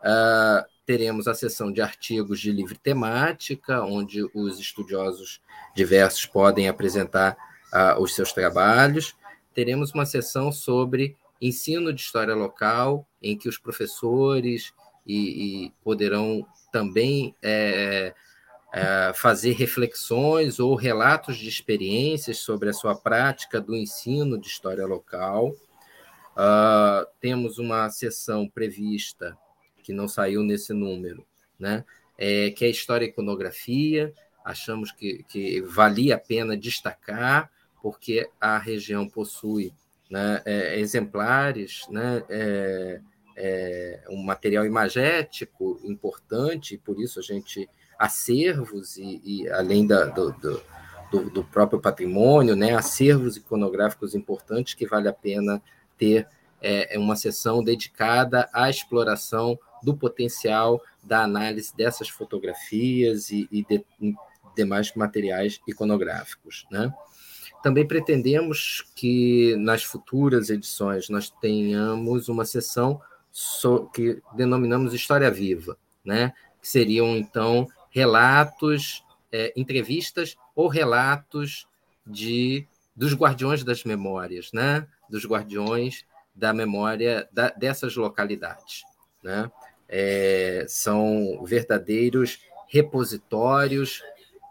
uh, teremos a sessão de artigos de livre temática, onde os estudiosos diversos podem apresentar uh, os seus trabalhos. Teremos uma sessão sobre ensino de história local, em que os professores e, e poderão também é, é, fazer reflexões ou relatos de experiências sobre a sua prática do ensino de história local. Uh, temos uma sessão prevista, que não saiu nesse número, né? É, que é história e iconografia. Achamos que, que valia a pena destacar, porque a região possui né, é, exemplares, né, é, é, um material imagético importante, por isso a gente acervos e, e além da, do, do, do, próprio patrimônio, né, acervos iconográficos importantes que vale a pena ter é, uma sessão dedicada à exploração do potencial da análise dessas fotografias e, e de, demais materiais iconográficos, né? Também pretendemos que nas futuras edições nós tenhamos uma sessão que denominamos História Viva, né? que seriam, então, relatos, é, entrevistas ou relatos de dos guardiões das memórias, né? dos guardiões da memória da, dessas localidades. Né? É, são verdadeiros repositórios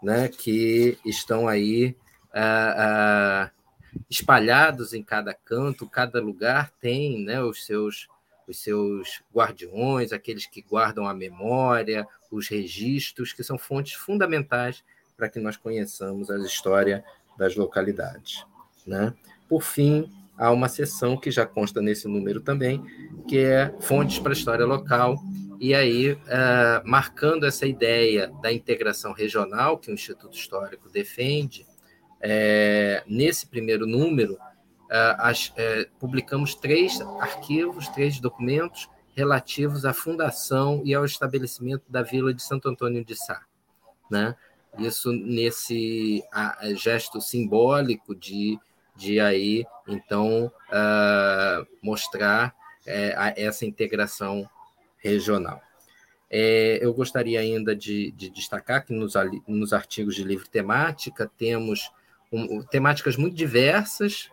né, que estão aí ah, espalhados em cada canto, cada lugar tem né, os, seus, os seus guardiões, aqueles que guardam a memória, os registros, que são fontes fundamentais para que nós conheçamos a história das localidades. Né? Por fim, há uma seção que já consta nesse número também, que é Fontes para a História Local, e aí, uh, marcando essa ideia da integração regional que o Instituto Histórico defende, é, nesse primeiro número, é, as, é, publicamos três arquivos, três documentos relativos à fundação e ao estabelecimento da Vila de Santo Antônio de Sá. Né? Isso nesse gesto simbólico de, de aí, então, uh, mostrar uh, essa integração regional. É, eu gostaria ainda de, de destacar que nos, nos, artigos de livre temática temos um, temáticas muito diversas,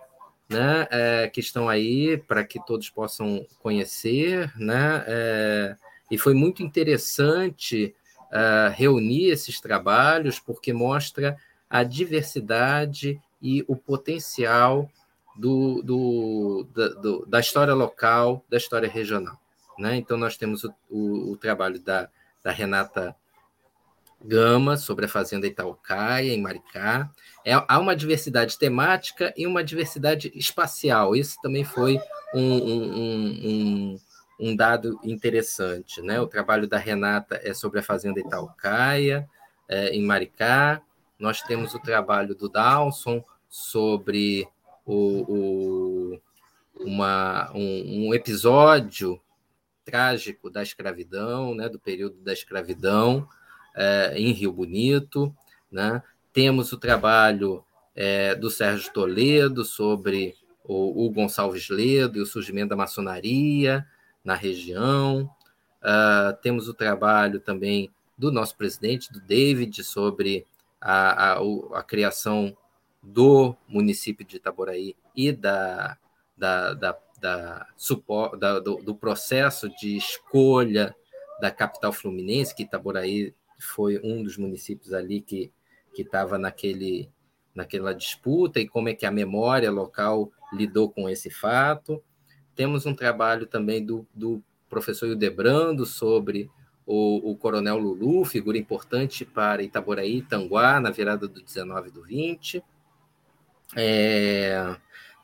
né, é, que estão aí para que todos possam conhecer, né, é, e foi muito interessante é, reunir esses trabalhos porque mostra a diversidade e o potencial do, do, da, do, da história local, da história regional. Né? Então, nós temos o, o, o trabalho da, da Renata Gama sobre a Fazenda Itaucaia, em Maricá. É, há uma diversidade temática e uma diversidade espacial. Isso também foi um, um, um, um, dado interessante. Né? O trabalho da Renata é sobre a Fazenda Itaucaia, é, em Maricá. Nós temos o trabalho do Dawson sobre o, o, uma, um, um, episódio trágico da escravidão, né, do período da escravidão é, em Rio Bonito. Né? Temos o trabalho é, do Sérgio Toledo sobre o, o, Gonçalves Ledo e o surgimento da maçonaria na região. Uh, temos o trabalho também do nosso presidente, do David, sobre a, a, a criação do município de Itaboraí e da, da, da, da, da do, do, processo de escolha da capital fluminense, que Itaboraí foi um dos municípios ali que estava naquele, naquela disputa, e como é que a memória local lidou com esse fato. Temos um trabalho também do, do professor Hildebrando sobre o, o, Coronel Lulu, figura importante para Itaboraí e Tanguá, na virada do 19 e do 20. É,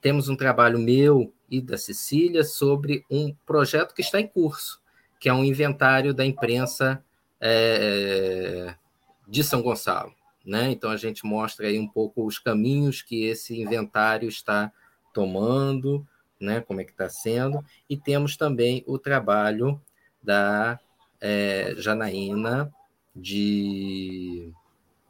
temos um trabalho meu e da Cecília sobre um projeto que está em curso, que é um inventário da imprensa é, de São Gonçalo. Né? Então, a gente mostra aí um pouco os caminhos que esse inventário está tomando, né? como é que está sendo, e temos também o trabalho da é, Janaína de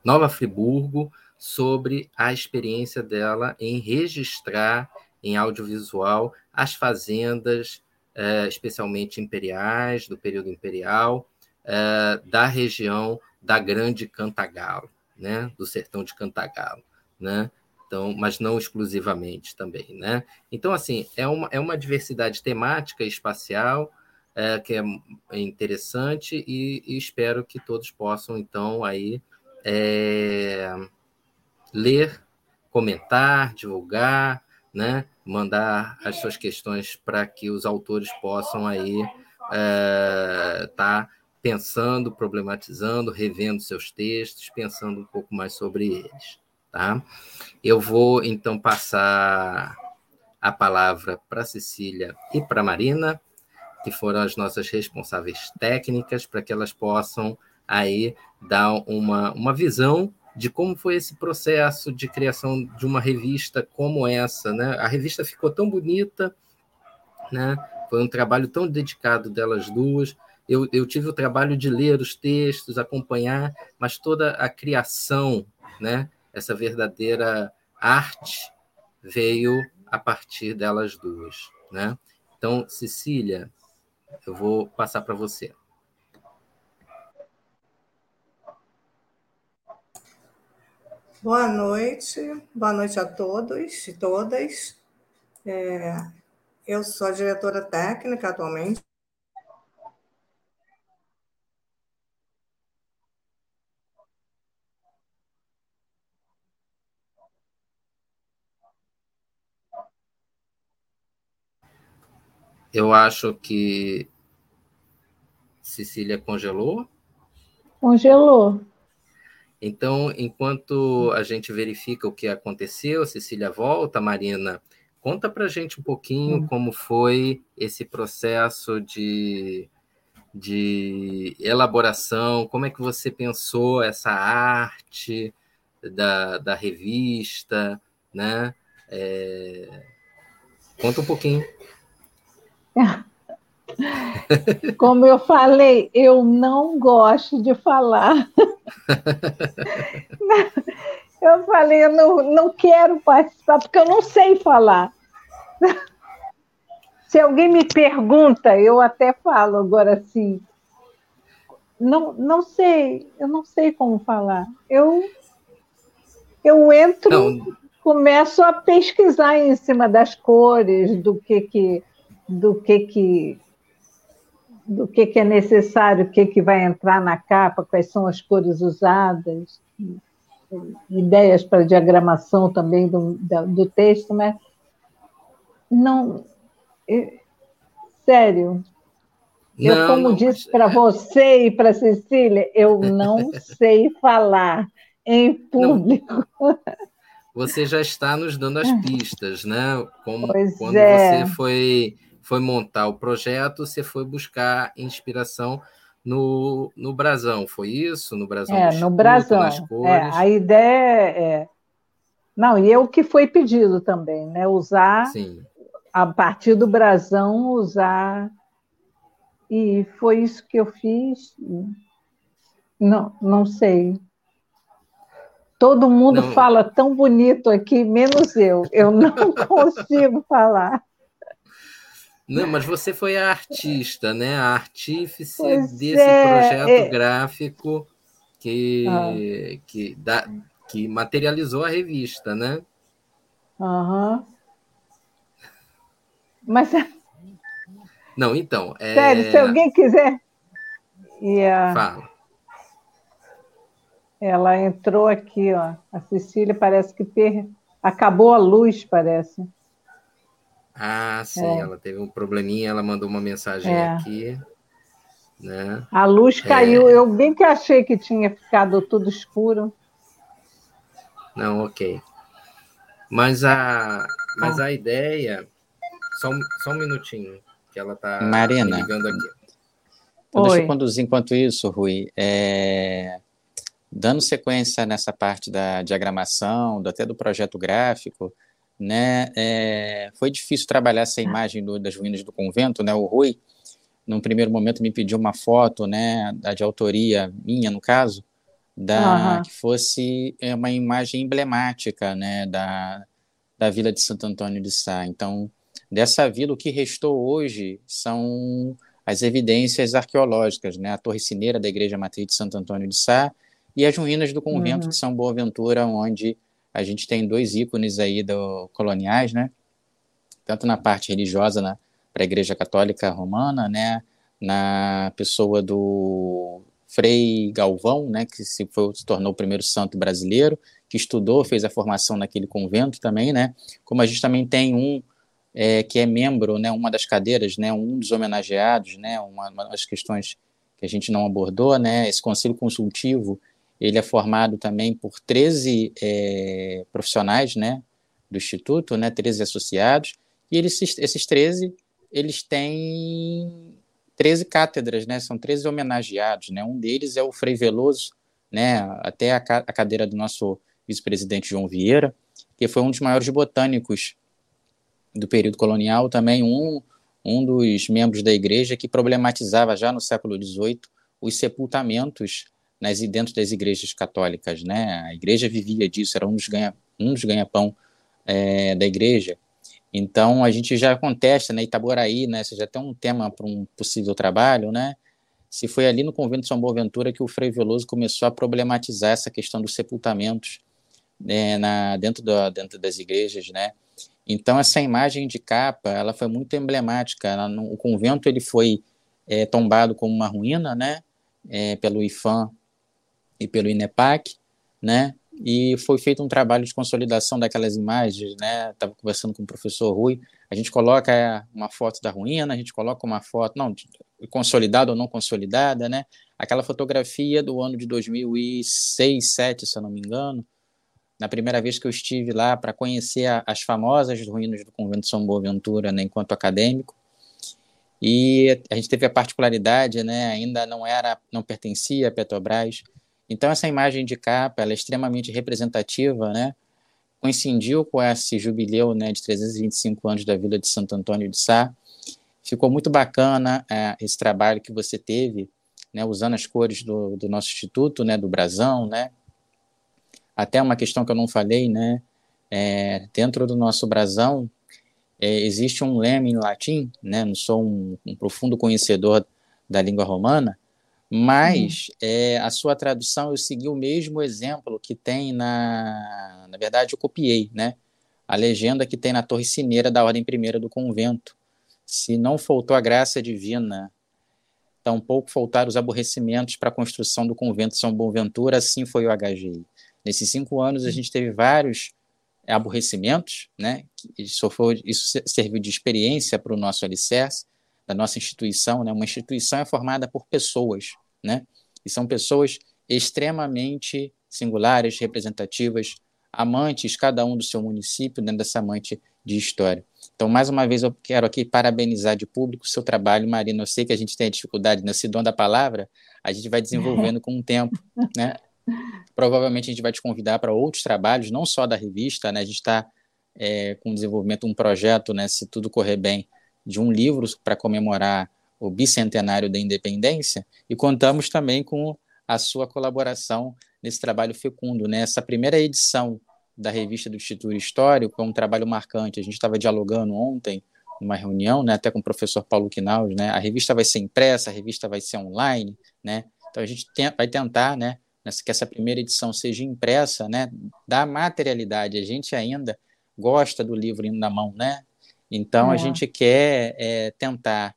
Nova Friburgo sobre a experiência dela em registrar em audiovisual as fazendas, é, especialmente imperiais, do período imperial, é, da região da Grande Cantagalo, né, do sertão de Cantagalo, né? Então, mas não exclusivamente também, né? Então, assim, é uma, é uma diversidade temática e espacial é, que é interessante e, e, espero que todos possam, então, aí é, ler, comentar, divulgar, né? mandar as suas questões para que os autores possam aí estar é, tá pensando, problematizando, revendo seus textos, pensando um pouco mais sobre eles. Tá? Eu vou então passar a palavra para Cecília e para Marina, que foram as nossas responsáveis técnicas, para que elas possam aí dar uma, uma visão de como foi esse processo de criação de uma revista como essa, né? A revista ficou tão bonita, né? Foi um trabalho tão dedicado delas duas. Eu, eu tive o trabalho de ler os textos, acompanhar, mas toda a criação, né? Essa verdadeira arte veio a partir delas duas, né? Então, Cecília, eu vou passar para você. Boa noite, boa noite a todos e todas. É, eu sou a diretora técnica atualmente. Eu acho que Cecília congelou. Congelou. Então, enquanto a gente verifica o que aconteceu, Cecília volta, Marina, conta para a gente um pouquinho hum. como foi esse processo de, de elaboração, como é que você pensou essa arte da, da revista, né? É... Conta um pouquinho. Como eu falei, eu não gosto de falar. Eu falei, eu não, não quero participar, porque eu não sei falar. Se alguém me pergunta, eu até falo agora assim. Não, não sei, eu não sei como falar. Eu, eu entro, não. começo a pesquisar em cima das cores, do que que, do que que do que, que é necessário, o que, que vai entrar na capa, quais são as cores usadas, ideias para diagramação também do, do texto, mas não. Sério. Não, eu, como não, disse para é você e para Cecília, eu não sei falar em público. Não. Você já está nos dando as pistas, né? Como pois quando é. você foi foi montar o projeto, você foi buscar inspiração no, no brasão, foi isso? No brasão É, no brasão. É, a ideia é. Não, e é o que foi pedido também, né? Usar Sim. a partir do brasão usar. E foi isso que eu fiz. Não, não sei. Todo mundo não. fala tão bonito aqui, menos eu. Eu não consigo falar. Não, mas você foi a artista, né? A artífice pois desse é, projeto é... gráfico que, ah. que, da, que materializou a revista, né? Aham. Uhum. Mas. Não, então. É... Sério, se alguém quiser. Yeah. Fala. Ela entrou aqui, ó. A Cecília parece que per... acabou a luz, parece. Ah, sim, é. ela teve um probleminha, ela mandou uma mensagem é. aqui. Né? A luz caiu, é. eu bem que achei que tinha ficado tudo escuro. Não, ok. Mas a, mas ah. a ideia. Só, só um minutinho, que ela está ligando aqui. Então, deixa eu conduzir enquanto isso, Rui. É, dando sequência nessa parte da diagramação, até do projeto gráfico, né, é, foi difícil trabalhar essa imagem do, das ruínas do convento, né, o Rui, num primeiro momento, me pediu uma foto, né, de autoria minha, no caso, da, uhum. que fosse é, uma imagem emblemática, né, da, da vila de Santo Antônio de Sá. Então, dessa vila, o que restou hoje são as evidências arqueológicas, né, a torre cineira da Igreja Matriz de Santo Antônio de Sá e as ruínas do convento uhum. de São Boaventura, onde a gente tem dois ícones aí do, coloniais, né, tanto na parte religiosa, na, para a Igreja Católica Romana, né, na pessoa do Frei Galvão, né, que se, foi, se tornou o primeiro santo brasileiro, que estudou, fez a formação naquele convento também, né, como a gente também tem um é, que é membro, né, uma das cadeiras, né, um dos homenageados, né, uma, uma das questões que a gente não abordou, né, esse conselho consultivo, ele é formado também por 13 é, profissionais, né, do Instituto, né, 13 associados, e eles, esses 13 eles têm 13 cátedras, né? São 13 homenageados, né? Um deles é o Frei Veloso, né? Até a, a cadeira do nosso vice-presidente João Vieira, que foi um dos maiores botânicos do período colonial, também um, um dos membros da igreja que problematizava já no século XVIII os sepultamentos nas, dentro das igrejas católicas, né? A igreja vivia disso, era um dos ganha um dos ganha-pão é, da igreja. Então, a gente já contesta, né, Itaboraí, né, você já tem um tema para um possível trabalho, né, se foi ali no convento de São Boaventura que o Frei Veloso começou a problematizar essa questão dos sepultamentos né, na, dentro, do, dentro das igrejas, né, então essa imagem de capa, ela foi muito emblemática, ela, no, o convento ele foi é, tombado como uma ruína, né, é, pelo IFAM e pelo INEPAC, né, e foi feito um trabalho de consolidação daquelas imagens, né? Estava conversando com o professor Rui. A gente coloca uma foto da ruína, a gente coloca uma foto, não, consolidada ou não consolidada, né? Aquela fotografia do ano de 2006, 2007, se eu não me engano, na primeira vez que eu estive lá para conhecer a, as famosas ruínas do convento São Boaventura, né, enquanto acadêmico. E a gente teve a particularidade, né, ainda não era, não pertencia a Petrobras, então, essa imagem de capa ela é extremamente representativa, né? coincidiu com esse jubileu né, de 325 anos da Vila de Santo Antônio de Sá. Ficou muito bacana é, esse trabalho que você teve, né, usando as cores do, do nosso instituto, né, do brasão, né? Até uma questão que eu não falei, né? É, dentro do nosso brasão é, existe um leme em latim, né? Não sou um, um profundo conhecedor da língua romana, mas hum. é, a sua tradução eu segui o mesmo exemplo que tem na. Na verdade, eu copiei, né? A legenda que tem na Torre Cineira da Ordem Primeira do Convento. Se não faltou a graça divina, tampouco faltaram os aborrecimentos para a construção do convento São Boaventura, assim foi o HGI. Nesses cinco anos, a hum. gente teve vários aborrecimentos, né? Isso, foi, isso serviu de experiência para o nosso alicerce da nossa instituição, né? Uma instituição é formada por pessoas, né? E são pessoas extremamente singulares, representativas, amantes, cada um do seu município, dentro dessa amante de história. Então, mais uma vez, eu quero aqui parabenizar de público o seu trabalho, Marina. Eu sei que a gente tem dificuldade nesse dom da palavra, a gente vai desenvolvendo com o tempo, né? Provavelmente a gente vai te convidar para outros trabalhos, não só da revista, né? A gente está é, com o desenvolvimento de um projeto, né, se tudo correr bem, de um livro para comemorar o bicentenário da independência, e contamos também com a sua colaboração nesse trabalho fecundo. Né? Essa primeira edição da revista do Instituto Histórico é um trabalho marcante. A gente estava dialogando ontem, numa reunião, né, até com o professor Paulo Quinaus, né, a revista vai ser impressa, a revista vai ser online, né, então a gente tem, vai tentar, né, que essa primeira edição seja impressa, né, da materialidade. A gente ainda gosta do livro indo na mão, né? Então é. a gente quer é, tentar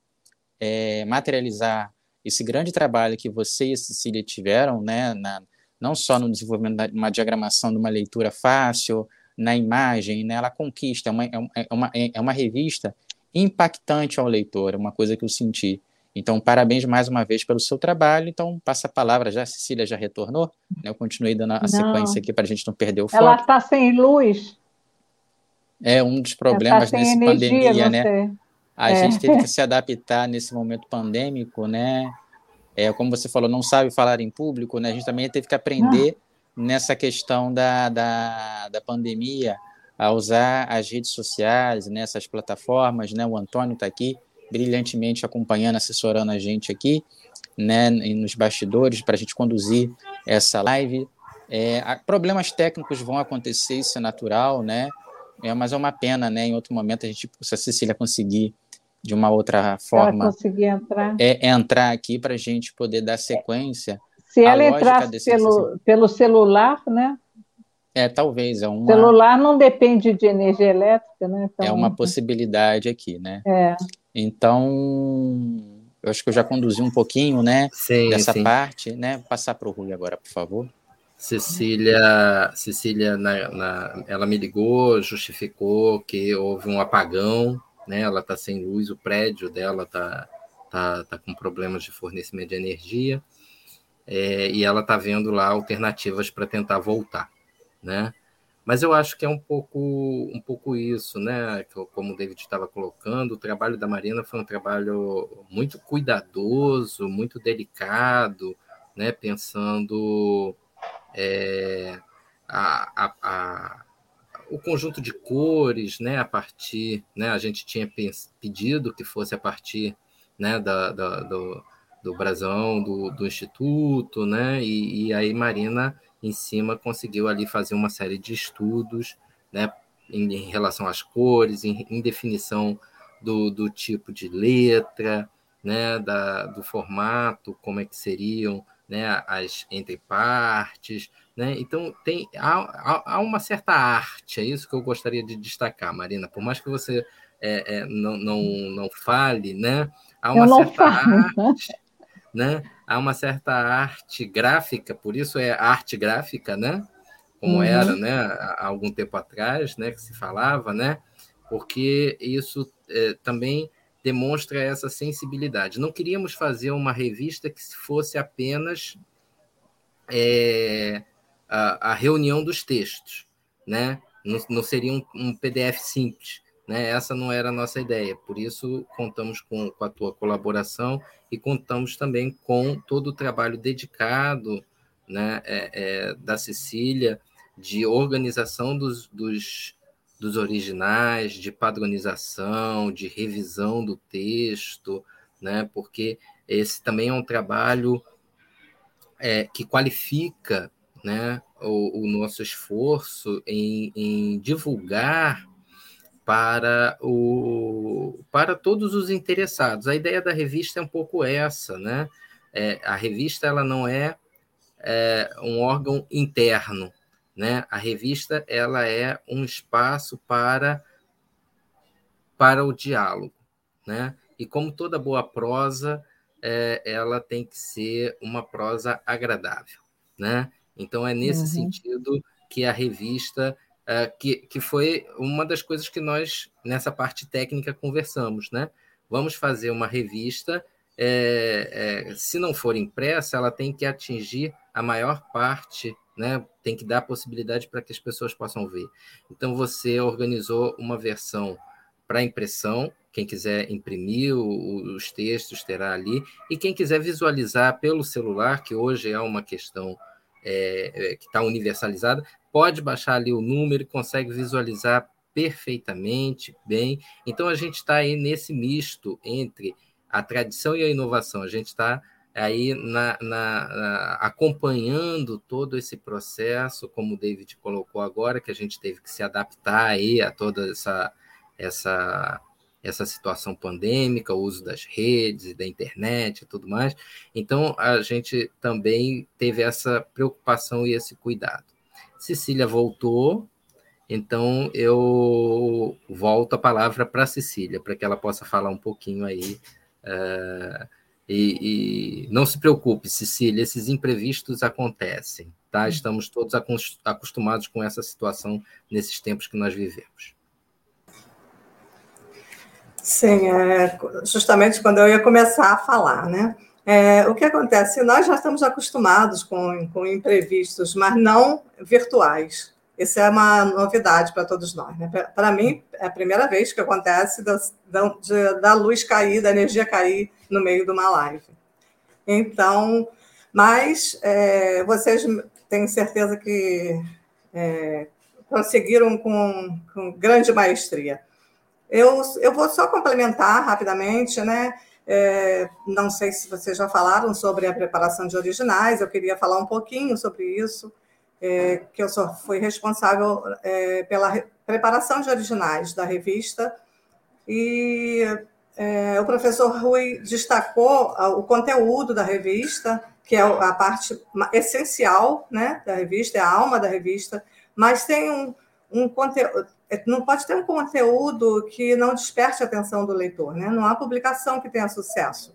é, materializar esse grande trabalho que você e a Cecília tiveram, né, na, não só no desenvolvimento de uma diagramação de uma leitura fácil, na imagem, né, ela conquista, é uma, é uma, é uma revista impactante ao leitor, é uma coisa que eu senti. Então, parabéns mais uma vez pelo seu trabalho. Então, passa a palavra já. A Cecília já retornou? Né? Eu continuei dando a não. sequência aqui para a gente não perder o foco. Ela está sem luz. É um dos problemas tá nessa pandemia, né? A é. gente teve que se adaptar nesse momento pandêmico, né? É, como você falou, não sabe falar em público, né? A gente também teve que aprender não. nessa questão da, da, da pandemia a usar as redes sociais, nessas né? plataformas, né? O Antônio está aqui brilhantemente acompanhando, assessorando a gente aqui, né, nos bastidores, para a gente conduzir essa live. É, problemas técnicos vão acontecer, isso é natural, né? É, mas é uma pena, né? Em outro momento a gente, se a Cecília conseguir de uma outra forma, conseguir entrar, é, entrar aqui para a gente poder dar sequência. Se ela entrasse pelo, pelo celular, né? É, talvez. É uma... Celular não depende de energia elétrica, né? Então, é uma possibilidade aqui, né? É. Então, eu acho que eu já conduzi um pouquinho, né, sim, dessa sim. parte, né? Passar para o Rui agora, por favor. Cecília, Cecília na, na, ela me ligou, justificou que houve um apagão, né? Ela está sem luz, o prédio dela está tá, tá com problemas de fornecimento de energia, é, e ela está vendo lá alternativas para tentar voltar, né? Mas eu acho que é um pouco, um pouco isso, né? Como o David estava colocando, o trabalho da Marina foi um trabalho muito cuidadoso, muito delicado, né? Pensando é, a, a, a, o conjunto de cores, né? A partir, né? A gente tinha pedido que fosse a partir, né? Da, da do, do brasão do, do instituto, né? E, e aí Marina em cima conseguiu ali fazer uma série de estudos né, em, em relação às cores, em, em definição do, do, tipo de letra, né, da, do formato, como é que seriam né, as entrepartes. Né? Então, tem, há, há, uma certa arte, é isso que eu gostaria de destacar, Marina. Por mais que você é, é, não, não, não fale, né, há uma certa arte né? Há uma certa arte gráfica, por isso é arte gráfica, né? Como uhum. era, né? Há algum tempo atrás, né? Que se falava, né? Porque isso é, também demonstra essa sensibilidade. Não queríamos fazer uma revista que fosse apenas é, a, a, reunião dos textos, né? Não, não seria um, um PDF simples né? Essa não era a nossa ideia, por isso contamos com, com a tua colaboração e contamos também com todo o trabalho dedicado né, é, é, da Cecília de organização dos, dos, dos originais, de padronização, de revisão do texto, né, porque esse também é um trabalho é, que qualifica né, o, o nosso esforço em, em divulgar para, o, para todos os interessados. A ideia da revista é um pouco essa, né? É, a revista ela não é, é, um órgão interno, né? A revista ela é um espaço para para o diálogo, né? E como toda boa prosa, é, ela tem que ser uma prosa agradável, né? Então é nesse uhum. sentido que a revista é, que, que foi uma das coisas que nós, nessa parte técnica, conversamos. Né? Vamos fazer uma revista, é, é, se não for impressa, ela tem que atingir a maior parte, né? tem que dar a possibilidade para que as pessoas possam ver. Então, você organizou uma versão para impressão, quem quiser imprimir os textos terá ali, e quem quiser visualizar pelo celular, que hoje é uma questão é, é, que está universalizada, pode baixar ali o número e consegue visualizar perfeitamente bem. Então, a gente está aí nesse misto entre a tradição e a inovação. A gente está aí na, na, na, acompanhando todo esse processo, como o David colocou agora, que a gente teve que se adaptar aí a toda essa, essa, essa situação pandêmica, o uso das redes, da internet e tudo mais. Então, a gente também teve essa preocupação e esse cuidado. Cecília voltou, então eu volto a palavra para Cecília, para que ela possa falar um pouquinho aí. Uh, e, e, não se preocupe, Cecília, esses imprevistos acontecem, tá? Hum. Estamos todos acostumados com essa situação nesses tempos que nós vivemos. Sim, é, justamente quando eu ia começar a falar, né? É, o que acontece? Nós já estamos acostumados com, com imprevistos, mas não virtuais. Isso é uma novidade para todos nós. Né? Para mim, é a primeira vez que acontece da, da, luz cair, da energia cair no meio de uma live. Então, mas é, vocês têm certeza que é, conseguiram com, com grande maestria. Eu, eu vou só complementar rapidamente, né? É, não sei se vocês já falaram sobre a preparação de originais, eu queria falar um pouquinho sobre isso, é, que eu só fui responsável é, pela preparação de originais da revista, e é, o professor Rui destacou o conteúdo da revista, que é a parte essencial né, da revista, é a alma da revista, mas tem um, um conteúdo é, não pode ter um conteúdo que não desperte a atenção do leitor, né? Não há publicação que tenha sucesso.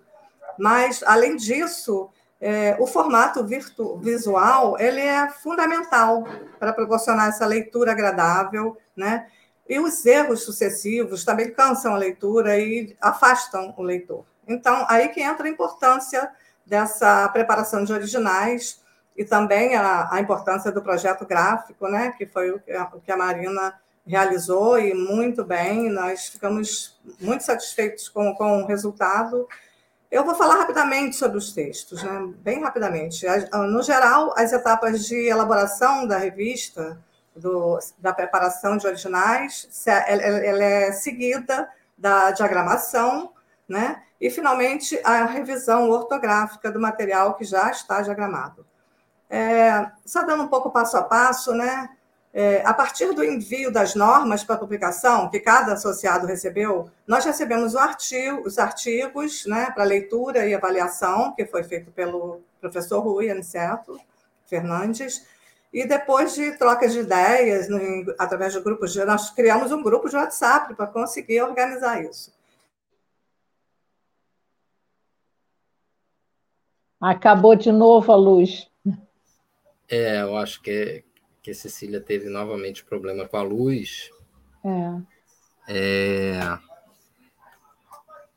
Mas, além disso, é, o formato virtu, visual ele é fundamental para proporcionar essa leitura agradável, né? E os erros sucessivos também cansam a leitura e afastam o leitor. Então, aí que entra a importância dessa preparação de originais e também a, a importância do projeto gráfico, né? Que foi o que a, o que a Marina realizou e muito bem, nós ficamos muito satisfeitos com, com o resultado. Eu vou falar rapidamente sobre os textos, né? bem rapidamente. No geral, as etapas de elaboração da revista, do, da preparação de originais, ela, é seguida da diagramação, né? e, finalmente, a revisão ortográfica do material que já está diagramado. É, só dando um pouco passo a passo, né? É, a partir do envio das normas para publicação, que cada associado recebeu, nós recebemos artigo, os artigos né, para leitura e avaliação, que foi feito pelo professor Rui Aniceto Fernandes, e depois de trocas de ideias, no, através de grupos, de, nós criamos um grupo de WhatsApp para conseguir organizar isso. Acabou de novo a luz. É, eu acho que que a Cecília teve novamente problema com a luz. É. é...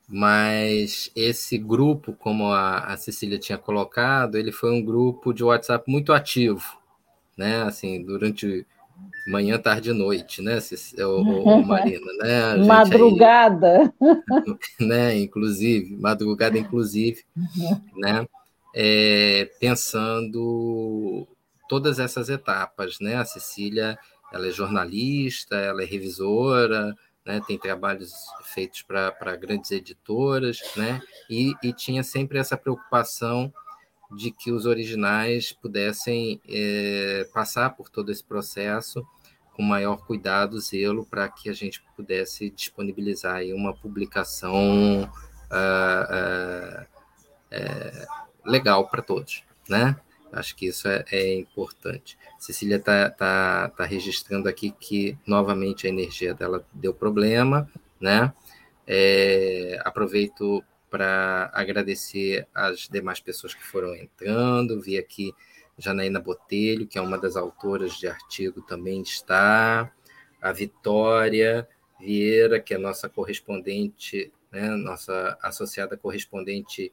Mas esse grupo, como a, a Cecília tinha colocado, ele foi um grupo de WhatsApp muito ativo, né? Assim, durante manhã, tarde e noite, né, o, o Marina, né? madrugada. Aí, né, inclusive, madrugada inclusive, né? É, pensando todas essas etapas, né? A Cecília, ela é jornalista, ela é revisora, né? Tem trabalhos feitos para grandes editoras, né? E, e, tinha sempre essa preocupação de que os originais pudessem é, passar por todo esse processo com maior cuidado, zelo, para que a gente pudesse disponibilizar uma publicação uh, legal para todos, né? Acho que isso é, é importante. Cecília está tá, tá registrando aqui que novamente a energia dela deu problema, né? É, aproveito para agradecer as demais pessoas que foram entrando. Vi aqui Janaína Botelho, que é uma das autoras de artigo, também está. A Vitória Vieira, que é nossa correspondente, né, nossa associada correspondente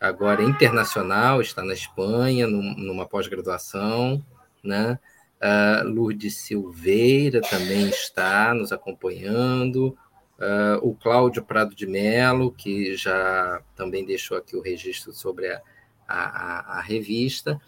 agora internacional, está na Espanha, numa pós-graduação, né? Uh, Lourdes Silveira também está nos acompanhando, uh, o Cláudio Prado de Mello, que já também deixou aqui o registro sobre a, a, a revista,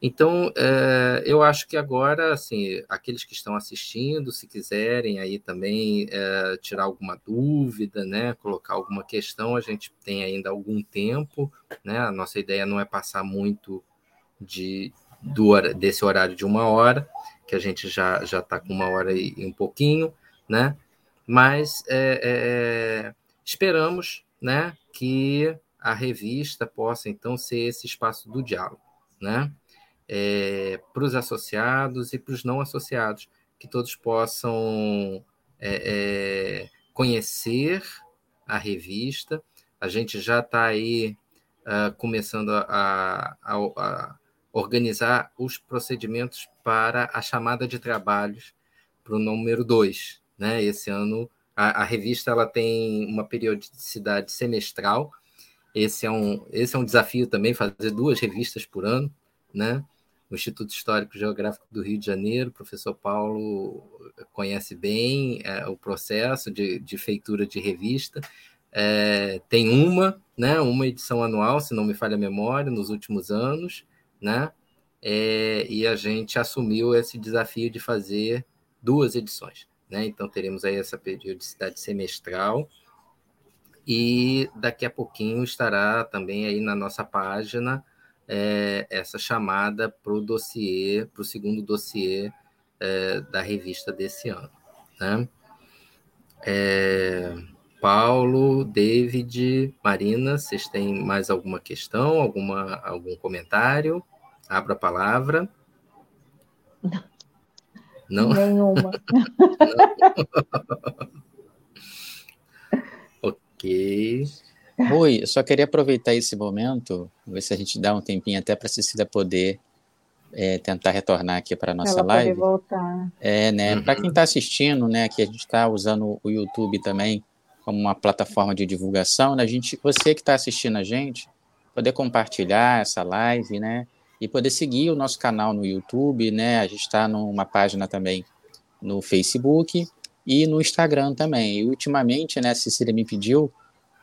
Então, é, eu acho que agora, assim, aqueles que estão assistindo, se quiserem aí também é, tirar alguma dúvida, né, colocar alguma questão, a gente tem ainda algum tempo, né? A nossa ideia não é passar muito de do, desse horário de uma hora, que a gente já já está com uma hora e, e, um pouquinho, né? Mas é, esperamos, né, que a revista possa então ser esse espaço do diálogo, né? É, para os associados e para os não associados, que todos possam é, é, conhecer a revista. A gente já está aí uh, começando a, a, a, organizar os procedimentos para a chamada de trabalhos para o número 2. Né? Esse ano, a, a revista ela tem uma periodicidade semestral. Esse é, um, esse é um desafio também, fazer duas revistas por ano, né? O Instituto Histórico Geográfico do Rio de Janeiro. O professor Paulo conhece bem é, o processo de, de, feitura de revista. É, tem uma, né, uma edição anual, se não me falha a memória, nos últimos anos, né? É, e a gente assumiu esse desafio de fazer duas edições. Né? Então, teremos aí essa periodicidade semestral. E daqui a pouquinho estará também aí na nossa página é, essa chamada para o dossiê, para o segundo dossiê é, da revista desse ano. Né? É, Paulo, David, Marina, vocês têm mais alguma questão, alguma, algum comentário? Abra a palavra. Não. Nenhuma. ok. Rui, eu só queria aproveitar esse momento, ver se a gente dá um tempinho até para a Cecília poder é, tentar retornar aqui para a nossa Ela live. Poder voltar. É, né? Uhum. Para quem está assistindo, né, que a gente está usando o YouTube também como uma plataforma de divulgação, né, a gente, você que está assistindo a gente, poder compartilhar essa live, né? E poder seguir o nosso canal no YouTube, né? A gente está numa página também no Facebook e no Instagram também. E ultimamente, né, a Cecília me pediu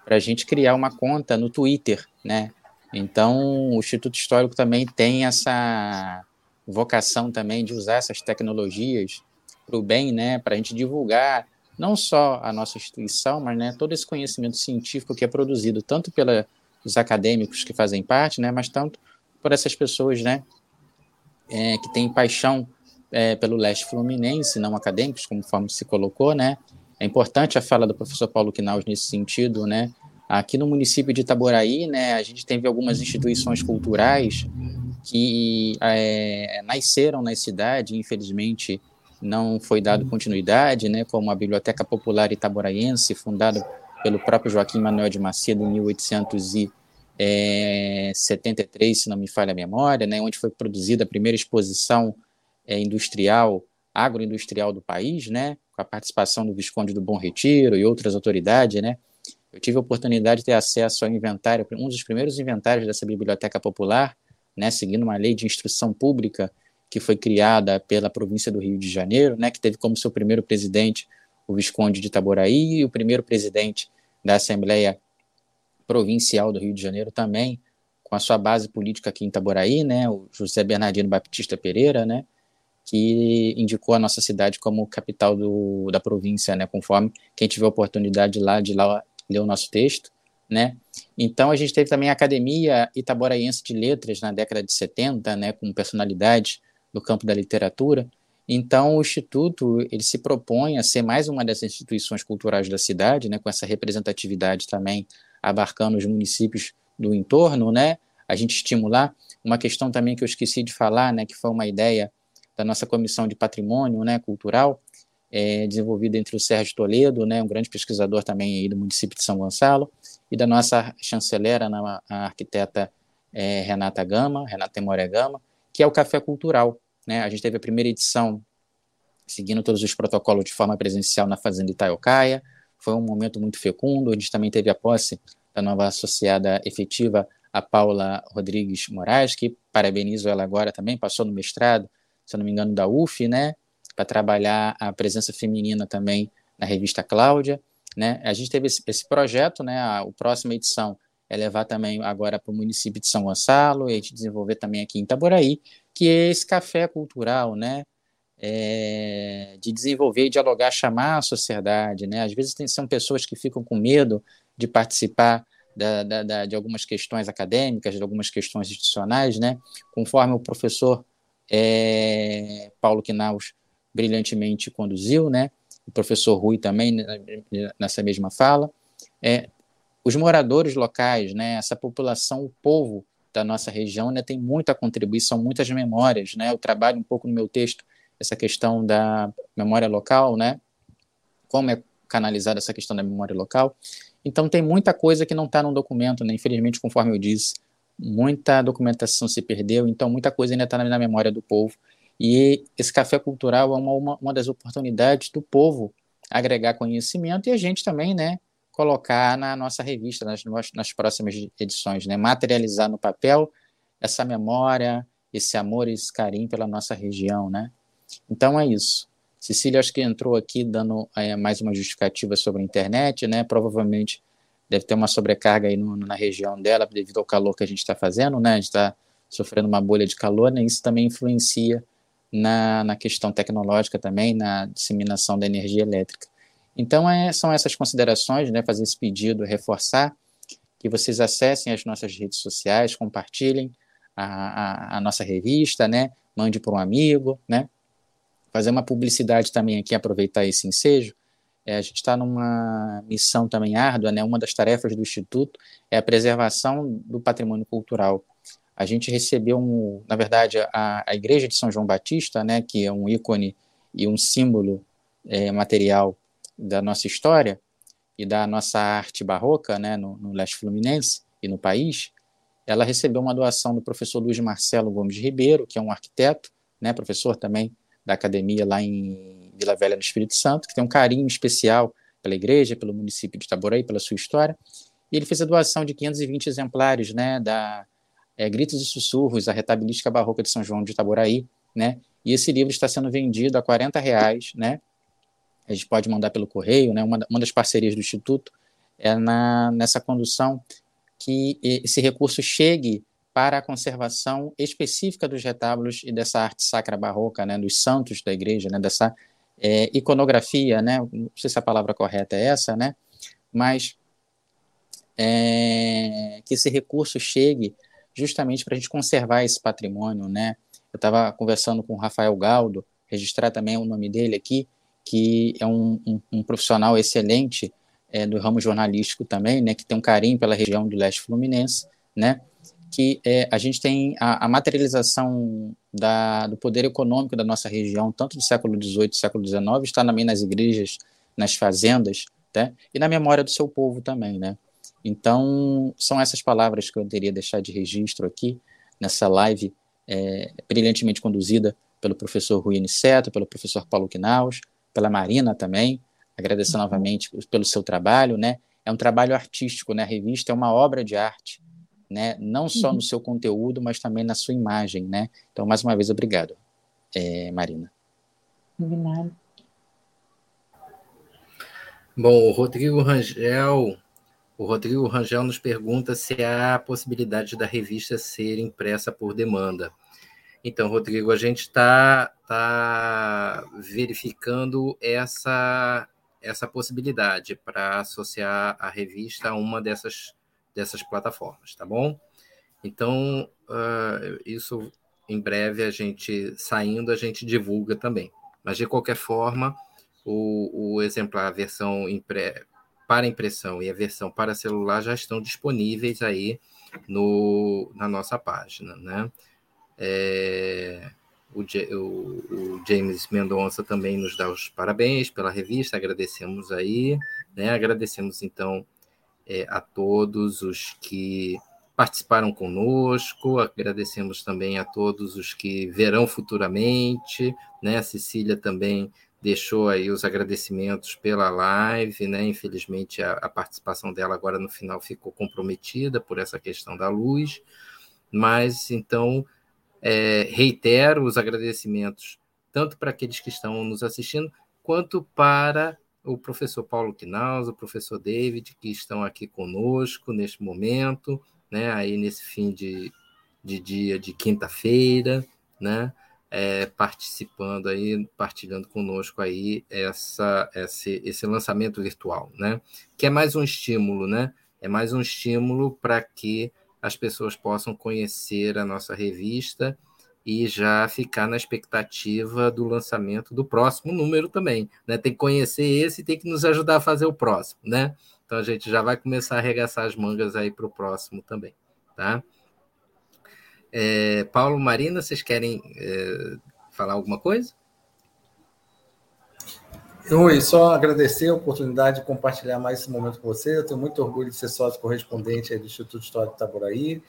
para a gente criar uma conta no Twitter, né? Então, o Instituto Histórico também tem essa vocação também de usar essas tecnologias para o bem, né? Para a gente divulgar não só a nossa instituição, mas né, todo esse conhecimento científico que é produzido tanto pelos acadêmicos que fazem parte, né? Mas tanto por essas pessoas, né? É, que têm paixão é, pelo leste fluminense, não acadêmicos, conforme se colocou, né? É importante a fala do professor Paulo Quinaus nesse sentido, né? Aqui no município de Itaboraí, né, a gente teve algumas instituições culturais que é, nasceram na cidade, infelizmente não foi dado continuidade, né, como a Biblioteca Popular Itaboraense, fundada pelo próprio Joaquim Manuel de Macedo em 1873, se não me falha a memória, né, onde foi produzida a primeira exposição é, industrial, agroindustrial do país, né, com a participação do Visconde do Bom Retiro e outras autoridades, né? Eu tive a oportunidade de ter acesso ao inventário, um dos primeiros inventários dessa biblioteca popular, né, seguindo uma lei de instrução pública que foi criada pela província do Rio de Janeiro, né, que teve como seu primeiro presidente o Visconde de Itaboraí e o primeiro presidente da Assembleia Provincial do Rio de Janeiro também, com a sua base política aqui em Itaboraí, né, o José Bernardino Baptista Pereira, né, que indicou a nossa cidade como capital do, da província, né, conforme quem tiver oportunidade lá de lá ler o nosso texto, né? Então a gente teve também a Academia Itaboraense de Letras na década de 70, né, com personalidades do campo da literatura. Então o instituto ele se propõe a ser mais uma dessas instituições culturais da cidade, né, com essa representatividade também abarcando os municípios do entorno, né? A gente estimular uma questão também que eu esqueci de falar, né, que foi uma ideia da nossa comissão de patrimônio né, cultural, é, desenvolvida entre o Sérgio Toledo, né, um grande pesquisador também aí do município de São Gonçalo, e da nossa chancelera, a arquiteta é, Renata Gama, Renata Temoré Gama, que é o Café Cultural. Né? A gente teve a primeira edição seguindo todos os protocolos de forma presencial na Fazenda Itaiocaia, foi um momento muito fecundo, a gente também teve a posse da nova associada efetiva, a Paula Rodrigues Moraes, que parabenizo ela agora também, passou no mestrado, se não me engano, da UF, né, para trabalhar a presença feminina também na revista Cláudia, né? A gente teve esse, esse projeto, né, a, a próxima edição é levar também agora para o município de São Gonçalo e a gente desenvolver também aqui em Itaboraí, que é esse café cultural, né? É, de desenvolver, dialogar, chamar a sociedade, né? Às vezes tem, são pessoas que ficam com medo de participar da, da, da, de algumas questões acadêmicas, de algumas questões institucionais, né? Conforme o professor é, Paulo Quinaus brilhantemente conduziu, né? O professor Rui também né, nessa mesma fala. É, os moradores locais, né? Essa população, o povo da nossa região, né? Tem muita contribuição, muitas memórias, né? Eu trabalho um pouco no meu texto essa questão da memória local, né? Como é canalizada essa questão da memória local. Então tem muita coisa que não está no documento, né? Infelizmente, conforme eu disse, muita documentação se perdeu, então muita coisa ainda está na, memória do povo. E esse café cultural é uma, uma, uma das oportunidades do povo agregar conhecimento e a gente também, né? Colocar na nossa revista, nas, nas próximas edições, né? Materializar no papel essa memória, esse amor, esse carinho pela nossa região, né? Então é isso. Cecília, acho que entrou aqui dando é, mais uma justificativa sobre a internet, né? Provavelmente deve ter uma sobrecarga aí no, na região dela devido ao calor que a gente está fazendo, né? A gente está sofrendo uma bolha de calor, né? Isso também influencia na, na questão tecnológica também, na disseminação da energia elétrica. Então, é, são essas considerações, né? Fazer esse pedido, reforçar que vocês acessem as nossas redes sociais, compartilhem a, a, a nossa revista, né? Mande para um amigo, né? fazer uma publicidade também aqui, aproveitar esse ensejo. É, a gente está numa missão também árdua, né? Uma das tarefas do Instituto é a preservação do patrimônio cultural. A gente recebeu, um, na verdade, a, a Igreja de São João Batista, né? Que é um ícone e um símbolo é, material da nossa história e da nossa arte barroca, né? No, no leste fluminense e no país. Ela recebeu uma doação do professor Luiz Marcelo Gomes Ribeiro, que é um arquiteto, né? Professor também da academia lá em Vila Velha, no Espírito Santo, que tem um carinho especial pela igreja, pelo município de Itaboraí, pela sua história. E ele fez a doação de 520 exemplares né, da é, Gritos e Sussurros, a retabilística barroca de São João de Itaboraí. Né? E esse livro está sendo vendido a 40 reais. Né? A gente pode mandar pelo correio. Né? Uma, uma das parcerias do Instituto é na, nessa condução que esse recurso chegue para a conservação específica dos retábulos e dessa arte sacra barroca, né, dos santos da igreja, né, dessa é, iconografia, né, não sei se a palavra correta é essa, né, mas é, que esse recurso chegue justamente para a gente conservar esse patrimônio, né. Eu estava conversando com o Rafael Galdo, registrar também o nome dele aqui, que é um, um, um profissional excelente é, do ramo jornalístico também, né, que tem um carinho pela região do leste fluminense, né, que é, a gente tem a, a materialização da, do poder econômico da nossa região, tanto do século XVIII e século XIX, está também nas igrejas, nas fazendas, né? e na memória do seu povo também. Né? Então, são essas palavras que eu teria deixar de registro aqui, nessa live é, brilhantemente conduzida pelo professor Rui Aniceto, pelo professor Paulo Quinaus, pela Marina também, agradecer uhum. novamente pelo seu trabalho, né? É um trabalho artístico, né? A revista é uma obra de arte, né? Não só uhum. no seu conteúdo, mas também na sua imagem, né? Então, mais uma vez, obrigado, é, Marina. Obrigado. Bom, o Rodrigo Rangel, o Rodrigo Rangel nos pergunta se há a possibilidade da revista ser impressa por demanda. Então, Rodrigo, a gente está tá verificando essa, essa possibilidade para associar a revista a uma dessas dessas plataformas, tá bom? Então, uh, isso em breve a gente saindo, a gente divulga também. Mas de qualquer forma, o, o exemplar, a versão impre, para impressão e a versão para celular já estão disponíveis aí no, na nossa página, né? É, o, o, o, James Mendonça também nos dá os parabéns pela revista, agradecemos aí, né? Agradecemos então é, a todos os que participaram conosco, agradecemos também a todos os que verão futuramente, né? A Cecília também deixou aí os agradecimentos pela live, né? Infelizmente a, a participação dela agora no final ficou comprometida por essa questão da luz, mas então é, reitero os agradecimentos tanto para aqueles que estão nos assistindo quanto para o professor Paulo Quinaus, o professor David, que estão aqui conosco neste momento, né, aí nesse fim de, de dia de quinta-feira, né? É, participando aí, partilhando conosco aí essa, esse, esse lançamento virtual, né? Que é mais um estímulo, né? É mais um estímulo para que as pessoas possam conhecer a nossa revista e já ficar na expectativa do lançamento do próximo número também, né? Tem que conhecer esse e tem que nos ajudar a fazer o próximo, né? Então a gente já vai começar a arregaçar as mangas aí para o próximo também, tá? É, Paulo, Marina, vocês querem é, falar alguma coisa? Oi, só agradecer a oportunidade de compartilhar mais esse momento com você. Eu tenho muito orgulho de ser sócio correspondente do Instituto Histórico de Itaboraí,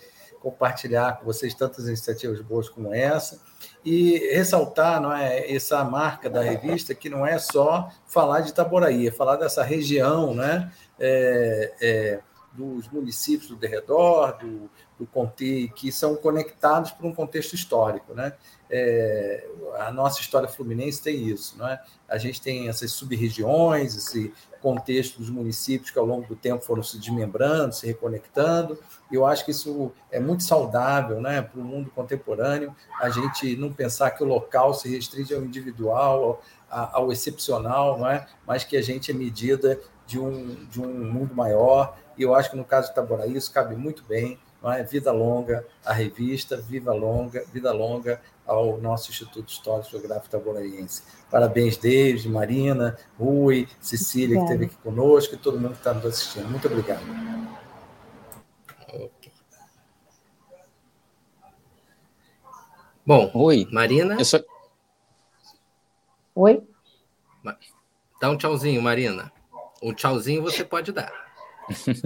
compartilhar com vocês tantas iniciativas boas como essa e ressaltar não é, essa marca da revista que não é só falar de Itaboraí, é falar dessa região, né? É, é, dos municípios do derredor, do, do Conte, que são conectados por um contexto histórico. Né? É, a nossa história fluminense tem isso. Né? A gente tem essas sub-regiões, esse contexto dos municípios que ao longo do tempo foram se desmembrando, se reconectando. Eu acho que isso é muito saudável né, para o mundo contemporâneo, a gente não pensar que o local se restringe ao individual, ao, ao excepcional, não é? mas que a gente é medida de um, de um mundo maior. E eu acho que no caso de Itaboraí isso cabe muito bem. Não é? Vida longa à revista, viva longa, vida longa ao nosso Instituto Histórico Geográfico Itaboraiense. Parabéns, David, Marina, Rui, Cecília, que esteve aqui conosco, e todo mundo que está nos assistindo. Muito obrigado. Bom, Oi, Marina. Só... Oi? Dá um tchauzinho, Marina. Um tchauzinho você pode dar.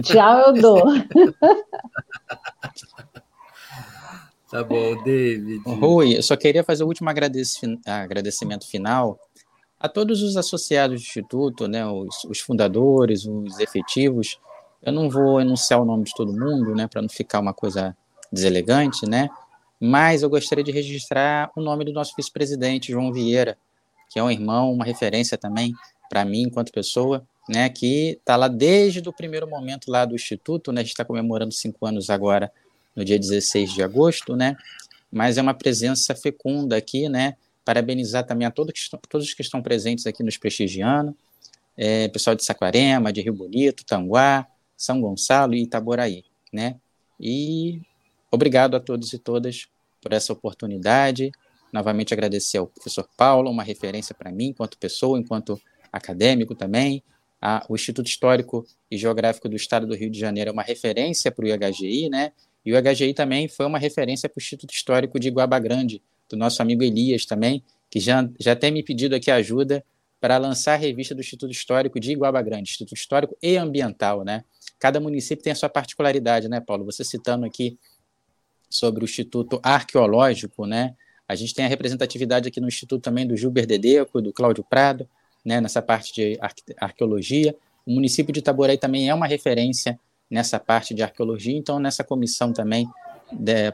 Tchau, eu dou. tá bom, David. Rui, eu só queria fazer o último agradecimento final a todos os associados do Instituto, né, os, os fundadores, os efetivos. Eu não vou enunciar o nome de todo mundo, né, para não ficar uma coisa deselegante, né? Mas eu gostaria de registrar o nome do nosso vice-presidente, João Vieira, que é um irmão, uma referência também para mim enquanto pessoa né, que está lá desde o primeiro momento lá do Instituto, né, a gente está comemorando cinco anos agora no dia 16 de agosto, né, mas é uma presença fecunda aqui, né, parabenizar também a todos que estão, todos que estão presentes aqui nos prestigiando, é, pessoal de Saquarema, de Rio Bonito, Tanguá, São Gonçalo e Itaboraí, né, e obrigado a todos e todas por essa oportunidade, novamente agradecer ao professor Paulo, uma referência para mim enquanto pessoa, enquanto acadêmico também, a, o Instituto Histórico e Geográfico do Estado do Rio de Janeiro é uma referência para o IHGI, né? E o IHGI também foi uma referência para o Instituto Histórico de Guaba Grande, do nosso amigo Elias também, que já, já tem me pedido aqui ajuda para lançar a revista do Instituto Histórico de Iguaba Grande, Instituto Histórico e Ambiental, né? Cada município tem a sua particularidade, né, Paulo? Você citando aqui sobre o Instituto Arqueológico, né? A gente tem a representatividade aqui no Instituto também do Gilber Dedeco, do Cláudio Prado, né, nessa parte de arqueologia. O município de Itaboraí também é uma referência nessa parte de arqueologia, então nessa comissão também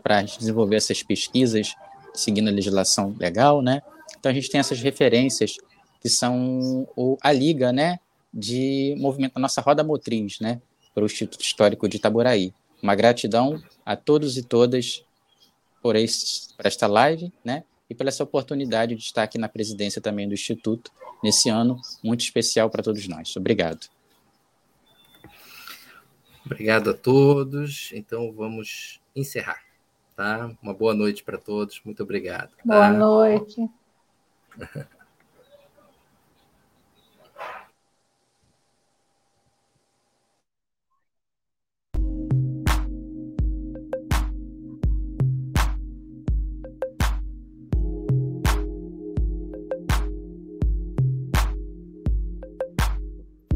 para desenvolver essas pesquisas seguindo a legislação legal, né? Então a gente tem essas referências que são o, a liga, né, de movimento da nossa roda motriz, né, para o Instituto Histórico de Itaboraí. Uma gratidão a todos e todas por, esse, por esta live, né, e pela essa oportunidade de estar aqui na presidência também do Instituto nesse ano muito especial para todos nós. Obrigado. Obrigado a todos. Então vamos encerrar, tá? Uma boa noite para todos. Muito obrigado. Tá? Boa noite.